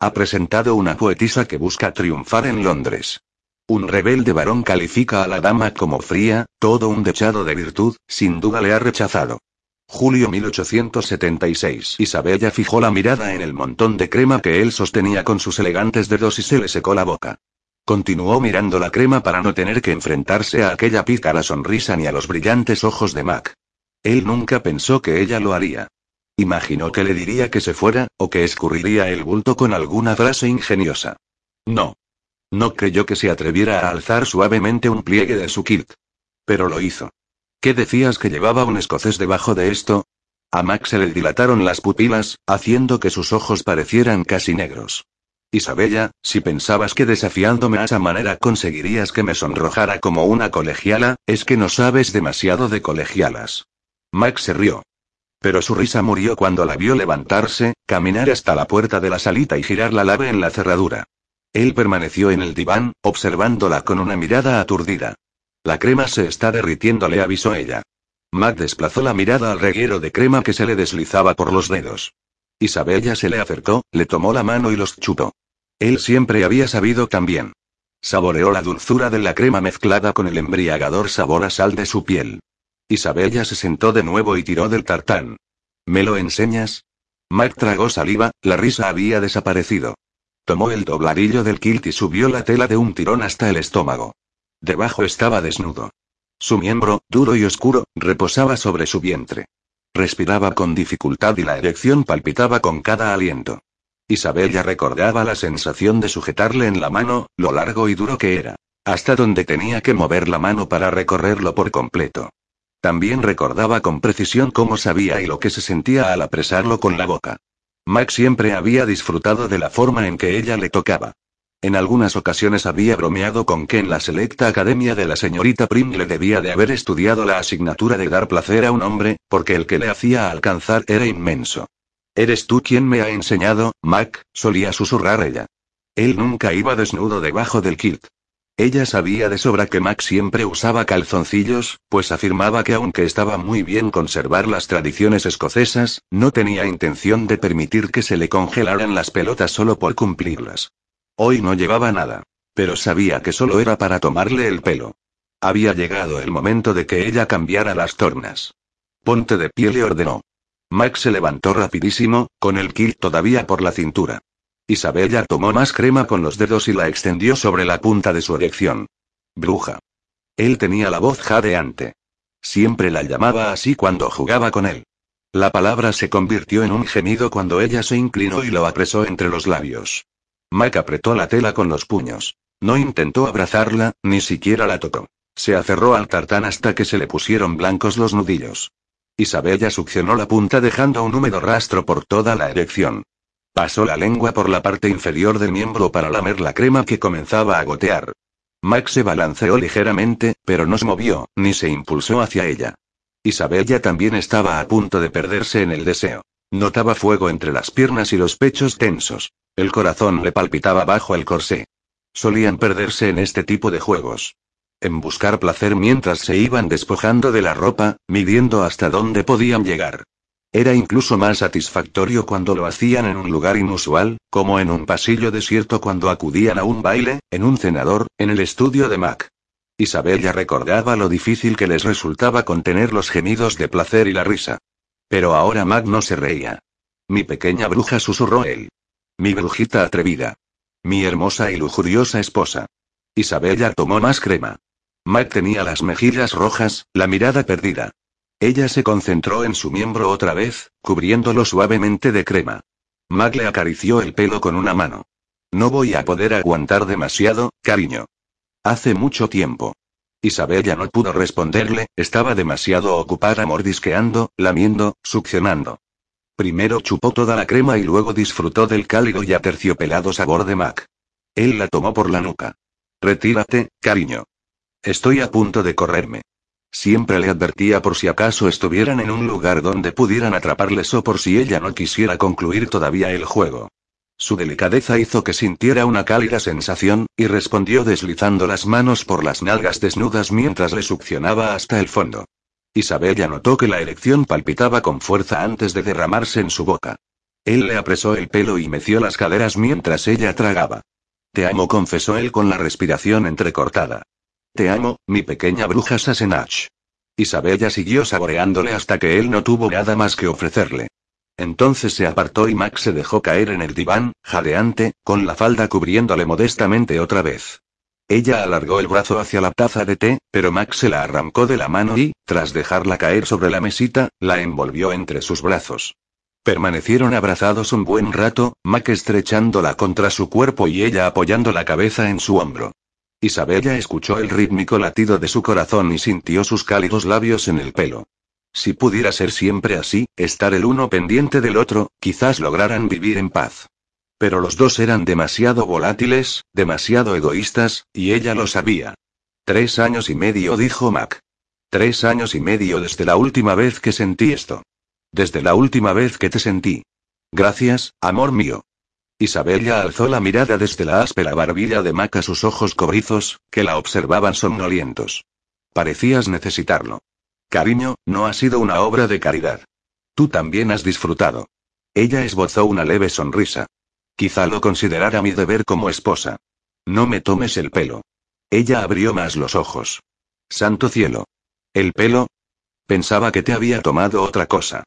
Ha presentado una poetisa que busca triunfar en Londres. Un rebelde varón califica a la dama como fría, todo un dechado de virtud, sin duda le ha rechazado. Julio 1876. Isabella fijó la mirada en el montón de crema que él sostenía con sus elegantes dedos y se le secó la boca. Continuó mirando la crema para no tener que enfrentarse a aquella pícara sonrisa ni a los brillantes ojos de Mac. Él nunca pensó que ella lo haría. Imaginó que le diría que se fuera, o que escurriría el bulto con alguna frase ingeniosa. No. No creyó que se atreviera a alzar suavemente un pliegue de su kilt. Pero lo hizo. ¿Qué decías que llevaba un escocés debajo de esto? A Max se le dilataron las pupilas, haciendo que sus ojos parecieran casi negros. Isabella, si pensabas que desafiándome a esa manera conseguirías que me sonrojara como una colegiala, es que no sabes demasiado de colegialas. Max se rió. Pero su risa murió cuando la vio levantarse, caminar hasta la puerta de la salita y girar la llave en la cerradura. Él permaneció en el diván, observándola con una mirada aturdida. La crema se está derritiendo, le avisó ella. Mac desplazó la mirada al reguero de crema que se le deslizaba por los dedos. Isabella se le acercó, le tomó la mano y los chupó. Él siempre había sabido también. Saboreó la dulzura de la crema mezclada con el embriagador sabor a sal de su piel. Isabella se sentó de nuevo y tiró del tartán. ¿Me lo enseñas? Mac tragó saliva, la risa había desaparecido. Tomó el dobladillo del kilt y subió la tela de un tirón hasta el estómago. Debajo estaba desnudo. Su miembro, duro y oscuro, reposaba sobre su vientre. Respiraba con dificultad y la erección palpitaba con cada aliento. Isabella recordaba la sensación de sujetarle en la mano, lo largo y duro que era. Hasta donde tenía que mover la mano para recorrerlo por completo. También recordaba con precisión cómo sabía y lo que se sentía al apresarlo con la boca. Max siempre había disfrutado de la forma en que ella le tocaba. En algunas ocasiones había bromeado con que en la selecta academia de la señorita Pringle debía de haber estudiado la asignatura de dar placer a un hombre, porque el que le hacía alcanzar era inmenso. ¿Eres tú quien me ha enseñado, Mac? solía susurrar ella. Él nunca iba desnudo debajo del kilt. Ella sabía de sobra que Max siempre usaba calzoncillos, pues afirmaba que aunque estaba muy bien conservar las tradiciones escocesas, no tenía intención de permitir que se le congelaran las pelotas solo por cumplirlas. Hoy no llevaba nada. Pero sabía que solo era para tomarle el pelo. Había llegado el momento de que ella cambiara las tornas. Ponte de pie, le ordenó. Max se levantó rapidísimo, con el kilt todavía por la cintura. Isabella tomó más crema con los dedos y la extendió sobre la punta de su erección. Bruja. Él tenía la voz jadeante. Siempre la llamaba así cuando jugaba con él. La palabra se convirtió en un gemido cuando ella se inclinó y lo apresó entre los labios. Mac apretó la tela con los puños. No intentó abrazarla, ni siquiera la tocó. Se aferró al tartán hasta que se le pusieron blancos los nudillos. Isabella succionó la punta dejando un húmedo rastro por toda la erección. Pasó la lengua por la parte inferior del miembro para lamer la crema que comenzaba a gotear. Max se balanceó ligeramente, pero no se movió, ni se impulsó hacia ella. Isabella también estaba a punto de perderse en el deseo. Notaba fuego entre las piernas y los pechos tensos. El corazón le palpitaba bajo el corsé. Solían perderse en este tipo de juegos. En buscar placer mientras se iban despojando de la ropa, midiendo hasta dónde podían llegar. Era incluso más satisfactorio cuando lo hacían en un lugar inusual, como en un pasillo desierto cuando acudían a un baile, en un cenador, en el estudio de Mac. Isabella recordaba lo difícil que les resultaba contener los gemidos de placer y la risa. Pero ahora Mac no se reía. Mi pequeña bruja susurró él. Mi brujita atrevida. Mi hermosa y lujuriosa esposa. Isabella tomó más crema. Mac tenía las mejillas rojas, la mirada perdida. Ella se concentró en su miembro otra vez, cubriéndolo suavemente de crema. Mag le acarició el pelo con una mano. No voy a poder aguantar demasiado, cariño. Hace mucho tiempo. Isabella no pudo responderle, estaba demasiado ocupada mordisqueando, lamiendo, succionando. Primero chupó toda la crema y luego disfrutó del cálido y aterciopelado sabor de Mac. Él la tomó por la nuca. Retírate, cariño. Estoy a punto de correrme. Siempre le advertía por si acaso estuvieran en un lugar donde pudieran atraparles o por si ella no quisiera concluir todavía el juego. Su delicadeza hizo que sintiera una cálida sensación, y respondió deslizando las manos por las nalgas desnudas mientras le succionaba hasta el fondo. Isabella notó que la erección palpitaba con fuerza antes de derramarse en su boca. Él le apresó el pelo y meció las caderas mientras ella tragaba. Te amo, confesó él con la respiración entrecortada. Te amo, mi pequeña bruja Sassenach. Isabella siguió saboreándole hasta que él no tuvo nada más que ofrecerle. Entonces se apartó y Max se dejó caer en el diván, jadeante, con la falda cubriéndole modestamente otra vez. Ella alargó el brazo hacia la taza de té, pero Max se la arrancó de la mano y, tras dejarla caer sobre la mesita, la envolvió entre sus brazos. Permanecieron abrazados un buen rato, Mac estrechándola contra su cuerpo y ella apoyando la cabeza en su hombro. Isabella escuchó el rítmico latido de su corazón y sintió sus cálidos labios en el pelo. Si pudiera ser siempre así, estar el uno pendiente del otro, quizás lograran vivir en paz. Pero los dos eran demasiado volátiles, demasiado egoístas, y ella lo sabía. Tres años y medio, dijo Mac. Tres años y medio desde la última vez que sentí esto. Desde la última vez que te sentí. Gracias, amor mío. Isabella alzó la mirada desde la áspera barbilla de Mac a sus ojos cobrizos, que la observaban somnolientos. Parecías necesitarlo. Cariño, no ha sido una obra de caridad. Tú también has disfrutado. Ella esbozó una leve sonrisa. Quizá lo considerara mi deber como esposa. No me tomes el pelo. Ella abrió más los ojos. Santo cielo. ¿El pelo? Pensaba que te había tomado otra cosa.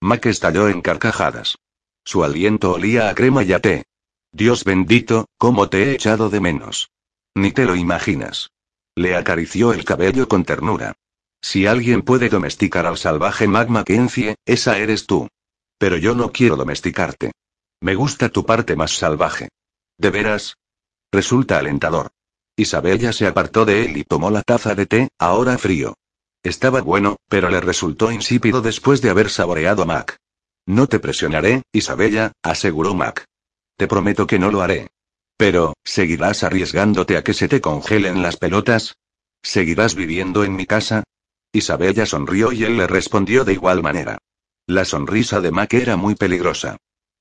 Mac estalló en carcajadas. Su aliento olía a crema y a té. Dios bendito, cómo te he echado de menos. Ni te lo imaginas. Le acarició el cabello con ternura. Si alguien puede domesticar al salvaje Mac Mackenzie, esa eres tú. Pero yo no quiero domesticarte. Me gusta tu parte más salvaje. ¿De veras? Resulta alentador. Isabella se apartó de él y tomó la taza de té, ahora frío. Estaba bueno, pero le resultó insípido después de haber saboreado a Mac. No te presionaré, Isabella, aseguró Mac. Te prometo que no lo haré. Pero, ¿seguirás arriesgándote a que se te congelen las pelotas? ¿Seguirás viviendo en mi casa? Isabella sonrió y él le respondió de igual manera. La sonrisa de Mac era muy peligrosa.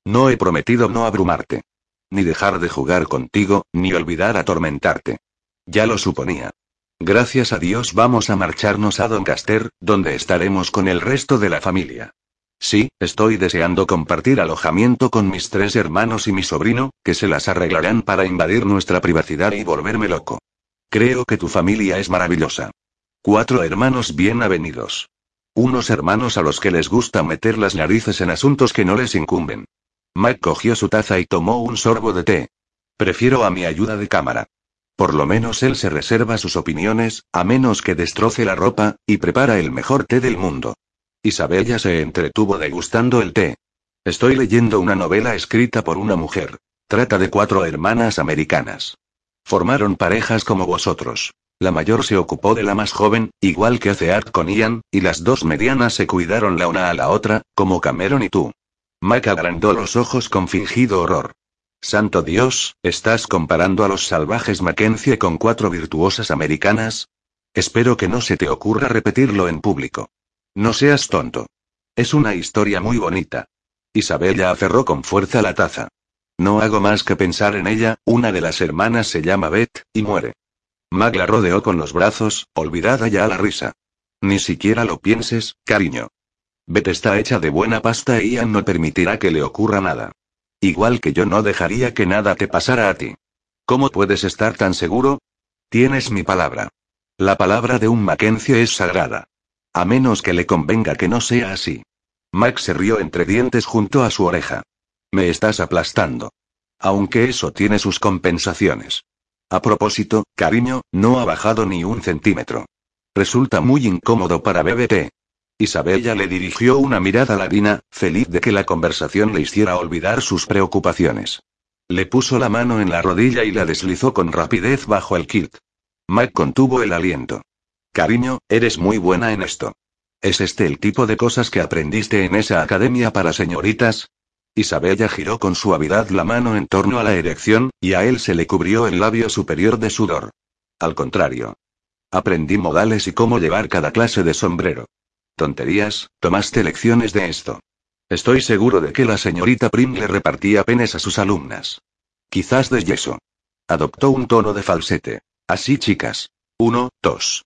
No he prometido no abrumarte. Ni dejar de jugar contigo, ni olvidar atormentarte. Ya lo suponía. Gracias a Dios vamos a marcharnos a Doncaster, donde estaremos con el resto de la familia. Sí, estoy deseando compartir alojamiento con mis tres hermanos y mi sobrino, que se las arreglarán para invadir nuestra privacidad y volverme loco. Creo que tu familia es maravillosa. Cuatro hermanos bien avenidos. Unos hermanos a los que les gusta meter las narices en asuntos que no les incumben. Mike cogió su taza y tomó un sorbo de té. Prefiero a mi ayuda de cámara. Por lo menos él se reserva sus opiniones, a menos que destroce la ropa, y prepara el mejor té del mundo. Isabella se entretuvo degustando el té. Estoy leyendo una novela escrita por una mujer. Trata de cuatro hermanas americanas. Formaron parejas como vosotros. La mayor se ocupó de la más joven, igual que hace Art con Ian, y las dos medianas se cuidaron la una a la otra, como Cameron y tú. Mike agrandó los ojos con fingido horror. Santo Dios, ¿estás comparando a los salvajes Mackenzie con cuatro virtuosas americanas? Espero que no se te ocurra repetirlo en público. No seas tonto. Es una historia muy bonita. Isabella aferró con fuerza la taza. No hago más que pensar en ella, una de las hermanas se llama Beth, y muere. Mag la rodeó con los brazos, olvidada ya la risa. Ni siquiera lo pienses, cariño. Beth está hecha de buena pasta y Ian no permitirá que le ocurra nada. Igual que yo no dejaría que nada te pasara a ti. ¿Cómo puedes estar tan seguro? Tienes mi palabra. La palabra de un Mackenzie es sagrada. A menos que le convenga que no sea así. Max se rió entre dientes junto a su oreja. Me estás aplastando. Aunque eso tiene sus compensaciones. A propósito, cariño, no ha bajado ni un centímetro. Resulta muy incómodo para BBT. Isabella le dirigió una mirada ladina, feliz de que la conversación le hiciera olvidar sus preocupaciones. Le puso la mano en la rodilla y la deslizó con rapidez bajo el kit. Mike contuvo el aliento. Cariño, eres muy buena en esto. ¿Es este el tipo de cosas que aprendiste en esa academia para señoritas? Isabella giró con suavidad la mano en torno a la erección, y a él se le cubrió el labio superior de sudor. Al contrario. Aprendí modales y cómo llevar cada clase de sombrero. Tonterías, tomaste lecciones de esto. Estoy seguro de que la señorita Prim le repartía penes a sus alumnas. Quizás de yeso. Adoptó un tono de falsete. Así chicas. Uno, dos.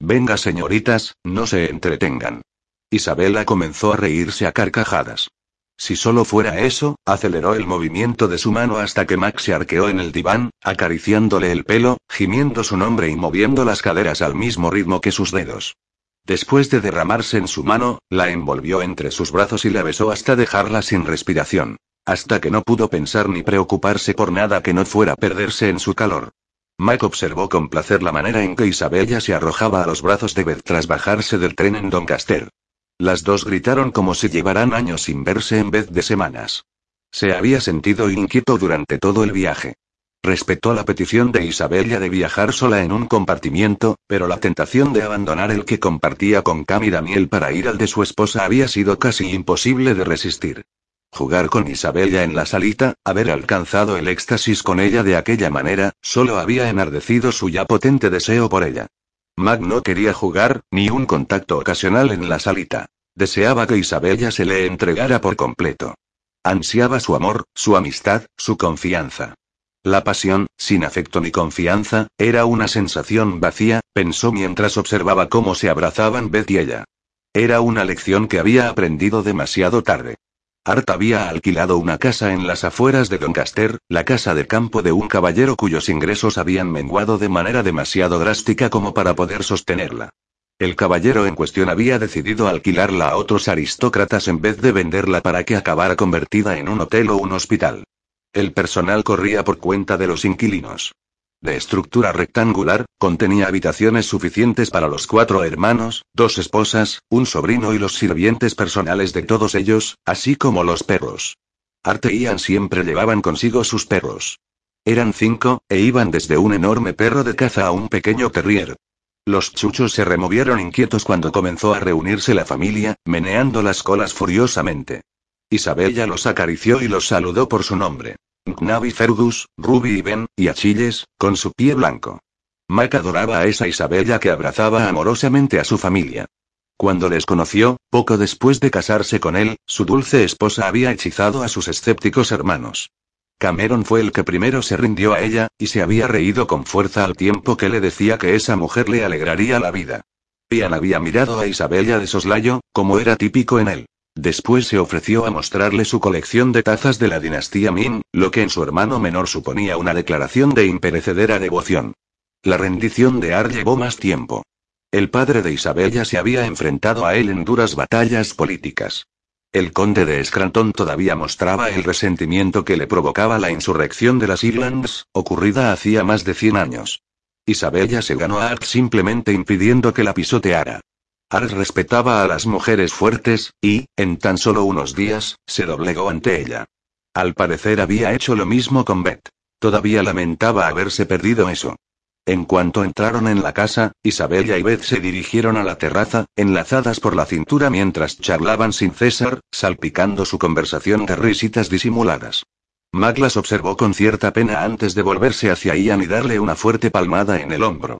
Venga señoritas, no se entretengan. Isabela comenzó a reírse a carcajadas. Si solo fuera eso, aceleró el movimiento de su mano hasta que Max se arqueó en el diván, acariciándole el pelo, gimiendo su nombre y moviendo las caderas al mismo ritmo que sus dedos. Después de derramarse en su mano, la envolvió entre sus brazos y la besó hasta dejarla sin respiración. Hasta que no pudo pensar ni preocuparse por nada que no fuera perderse en su calor. Mike observó con placer la manera en que Isabella se arrojaba a los brazos de Beth tras bajarse del tren en Doncaster. Las dos gritaron como si llevaran años sin verse en vez de semanas. Se había sentido inquieto durante todo el viaje. Respetó la petición de Isabella de viajar sola en un compartimiento, pero la tentación de abandonar el que compartía con Cam y Daniel para ir al de su esposa había sido casi imposible de resistir. Jugar con Isabella en la salita, haber alcanzado el éxtasis con ella de aquella manera, solo había enardecido su ya potente deseo por ella. Mag no quería jugar, ni un contacto ocasional en la salita. Deseaba que Isabella se le entregara por completo. Ansiaba su amor, su amistad, su confianza. La pasión, sin afecto ni confianza, era una sensación vacía, pensó mientras observaba cómo se abrazaban Beth y ella. Era una lección que había aprendido demasiado tarde. Art había alquilado una casa en las afueras de Doncaster, la casa de campo de un caballero cuyos ingresos habían menguado de manera demasiado drástica como para poder sostenerla. El caballero en cuestión había decidido alquilarla a otros aristócratas en vez de venderla para que acabara convertida en un hotel o un hospital. El personal corría por cuenta de los inquilinos. De estructura rectangular, contenía habitaciones suficientes para los cuatro hermanos, dos esposas, un sobrino y los sirvientes personales de todos ellos, así como los perros. Arte y Ian siempre llevaban consigo sus perros. Eran cinco, e iban desde un enorme perro de caza a un pequeño terrier. Los chuchos se removieron inquietos cuando comenzó a reunirse la familia, meneando las colas furiosamente. Isabella los acarició y los saludó por su nombre. Navi Fergus, Ruby y Ben, y Achilles, con su pie blanco. Mac adoraba a esa Isabella que abrazaba amorosamente a su familia. Cuando les conoció, poco después de casarse con él, su dulce esposa había hechizado a sus escépticos hermanos. Cameron fue el que primero se rindió a ella, y se había reído con fuerza al tiempo que le decía que esa mujer le alegraría la vida. Ian había mirado a Isabella de soslayo, como era típico en él. Después se ofreció a mostrarle su colección de tazas de la dinastía Min, lo que en su hermano menor suponía una declaración de imperecedera devoción. La rendición de Ar llevó más tiempo. El padre de Isabella se había enfrentado a él en duras batallas políticas. El conde de Scranton todavía mostraba el resentimiento que le provocaba la insurrección de las Irlands, ocurrida hacía más de 100 años. Isabella se ganó a Art simplemente impidiendo que la pisoteara. Art respetaba a las mujeres fuertes, y, en tan solo unos días, se doblegó ante ella. Al parecer había hecho lo mismo con Beth. Todavía lamentaba haberse perdido eso. En cuanto entraron en la casa, Isabella y Beth se dirigieron a la terraza, enlazadas por la cintura mientras charlaban sin cesar, salpicando su conversación de risitas disimuladas. Mag las observó con cierta pena antes de volverse hacia Ian y darle una fuerte palmada en el hombro.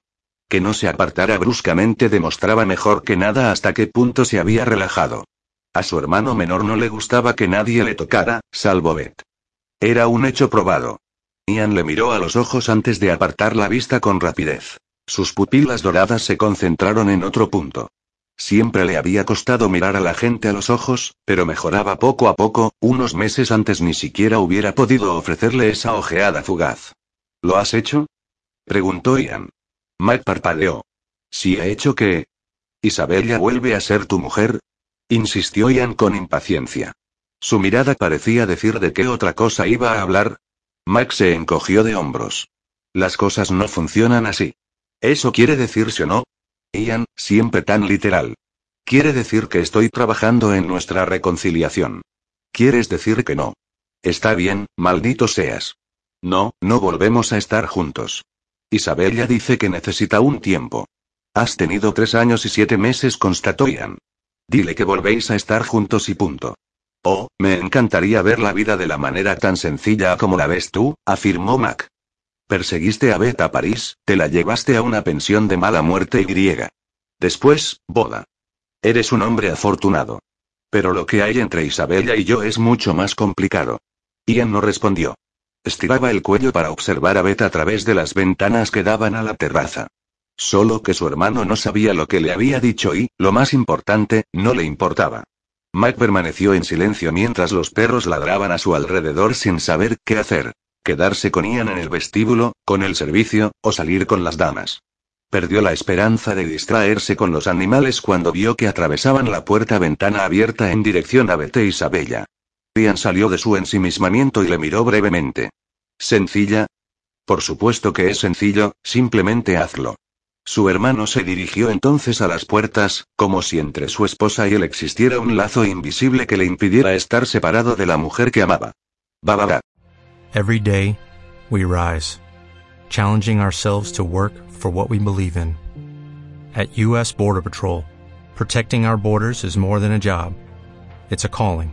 Que no se apartara bruscamente demostraba mejor que nada hasta qué punto se había relajado. A su hermano menor no le gustaba que nadie le tocara, salvo Beth. Era un hecho probado. Ian le miró a los ojos antes de apartar la vista con rapidez. Sus pupilas doradas se concentraron en otro punto. Siempre le había costado mirar a la gente a los ojos, pero mejoraba poco a poco, unos meses antes ni siquiera hubiera podido ofrecerle esa ojeada fugaz. ¿Lo has hecho? preguntó Ian. Mike parpadeó. ¿Si he hecho qué? ¿Isabella vuelve a ser tu mujer? insistió Ian con impaciencia. Su mirada parecía decir de qué otra cosa iba a hablar. Mike se encogió de hombros. Las cosas no funcionan así. ¿Eso quiere decirse o no? Ian, siempre tan literal. Quiere decir que estoy trabajando en nuestra reconciliación. ¿Quieres decir que no? Está bien, maldito seas. No, no volvemos a estar juntos. Isabella dice que necesita un tiempo. Has tenido tres años y siete meses, constató Ian. Dile que volvéis a estar juntos y punto. Oh, me encantaría ver la vida de la manera tan sencilla como la ves tú, afirmó Mac. Perseguiste a Beth a París, te la llevaste a una pensión de mala muerte y griega. Después, boda. Eres un hombre afortunado. Pero lo que hay entre Isabella y yo es mucho más complicado. Ian no respondió. Estiraba el cuello para observar a Beth a través de las ventanas que daban a la terraza. Solo que su hermano no sabía lo que le había dicho y, lo más importante, no le importaba. Mike permaneció en silencio mientras los perros ladraban a su alrededor sin saber qué hacer. Quedarse con Ian en el vestíbulo, con el servicio, o salir con las damas. Perdió la esperanza de distraerse con los animales cuando vio que atravesaban la puerta ventana abierta en dirección a Beth e Isabella. Salió de su ensimismamiento y le miró brevemente. ¿Sencilla? Por supuesto que es sencillo, simplemente hazlo. Su hermano se dirigió entonces a las puertas, como si entre su esposa y él existiera un lazo invisible que le impidiera estar separado de la mujer que amaba. Bababa. Every day, we rise, challenging ourselves to work for what we believe in. At U.S. Border Patrol, protecting our borders is more than a job, it's a calling.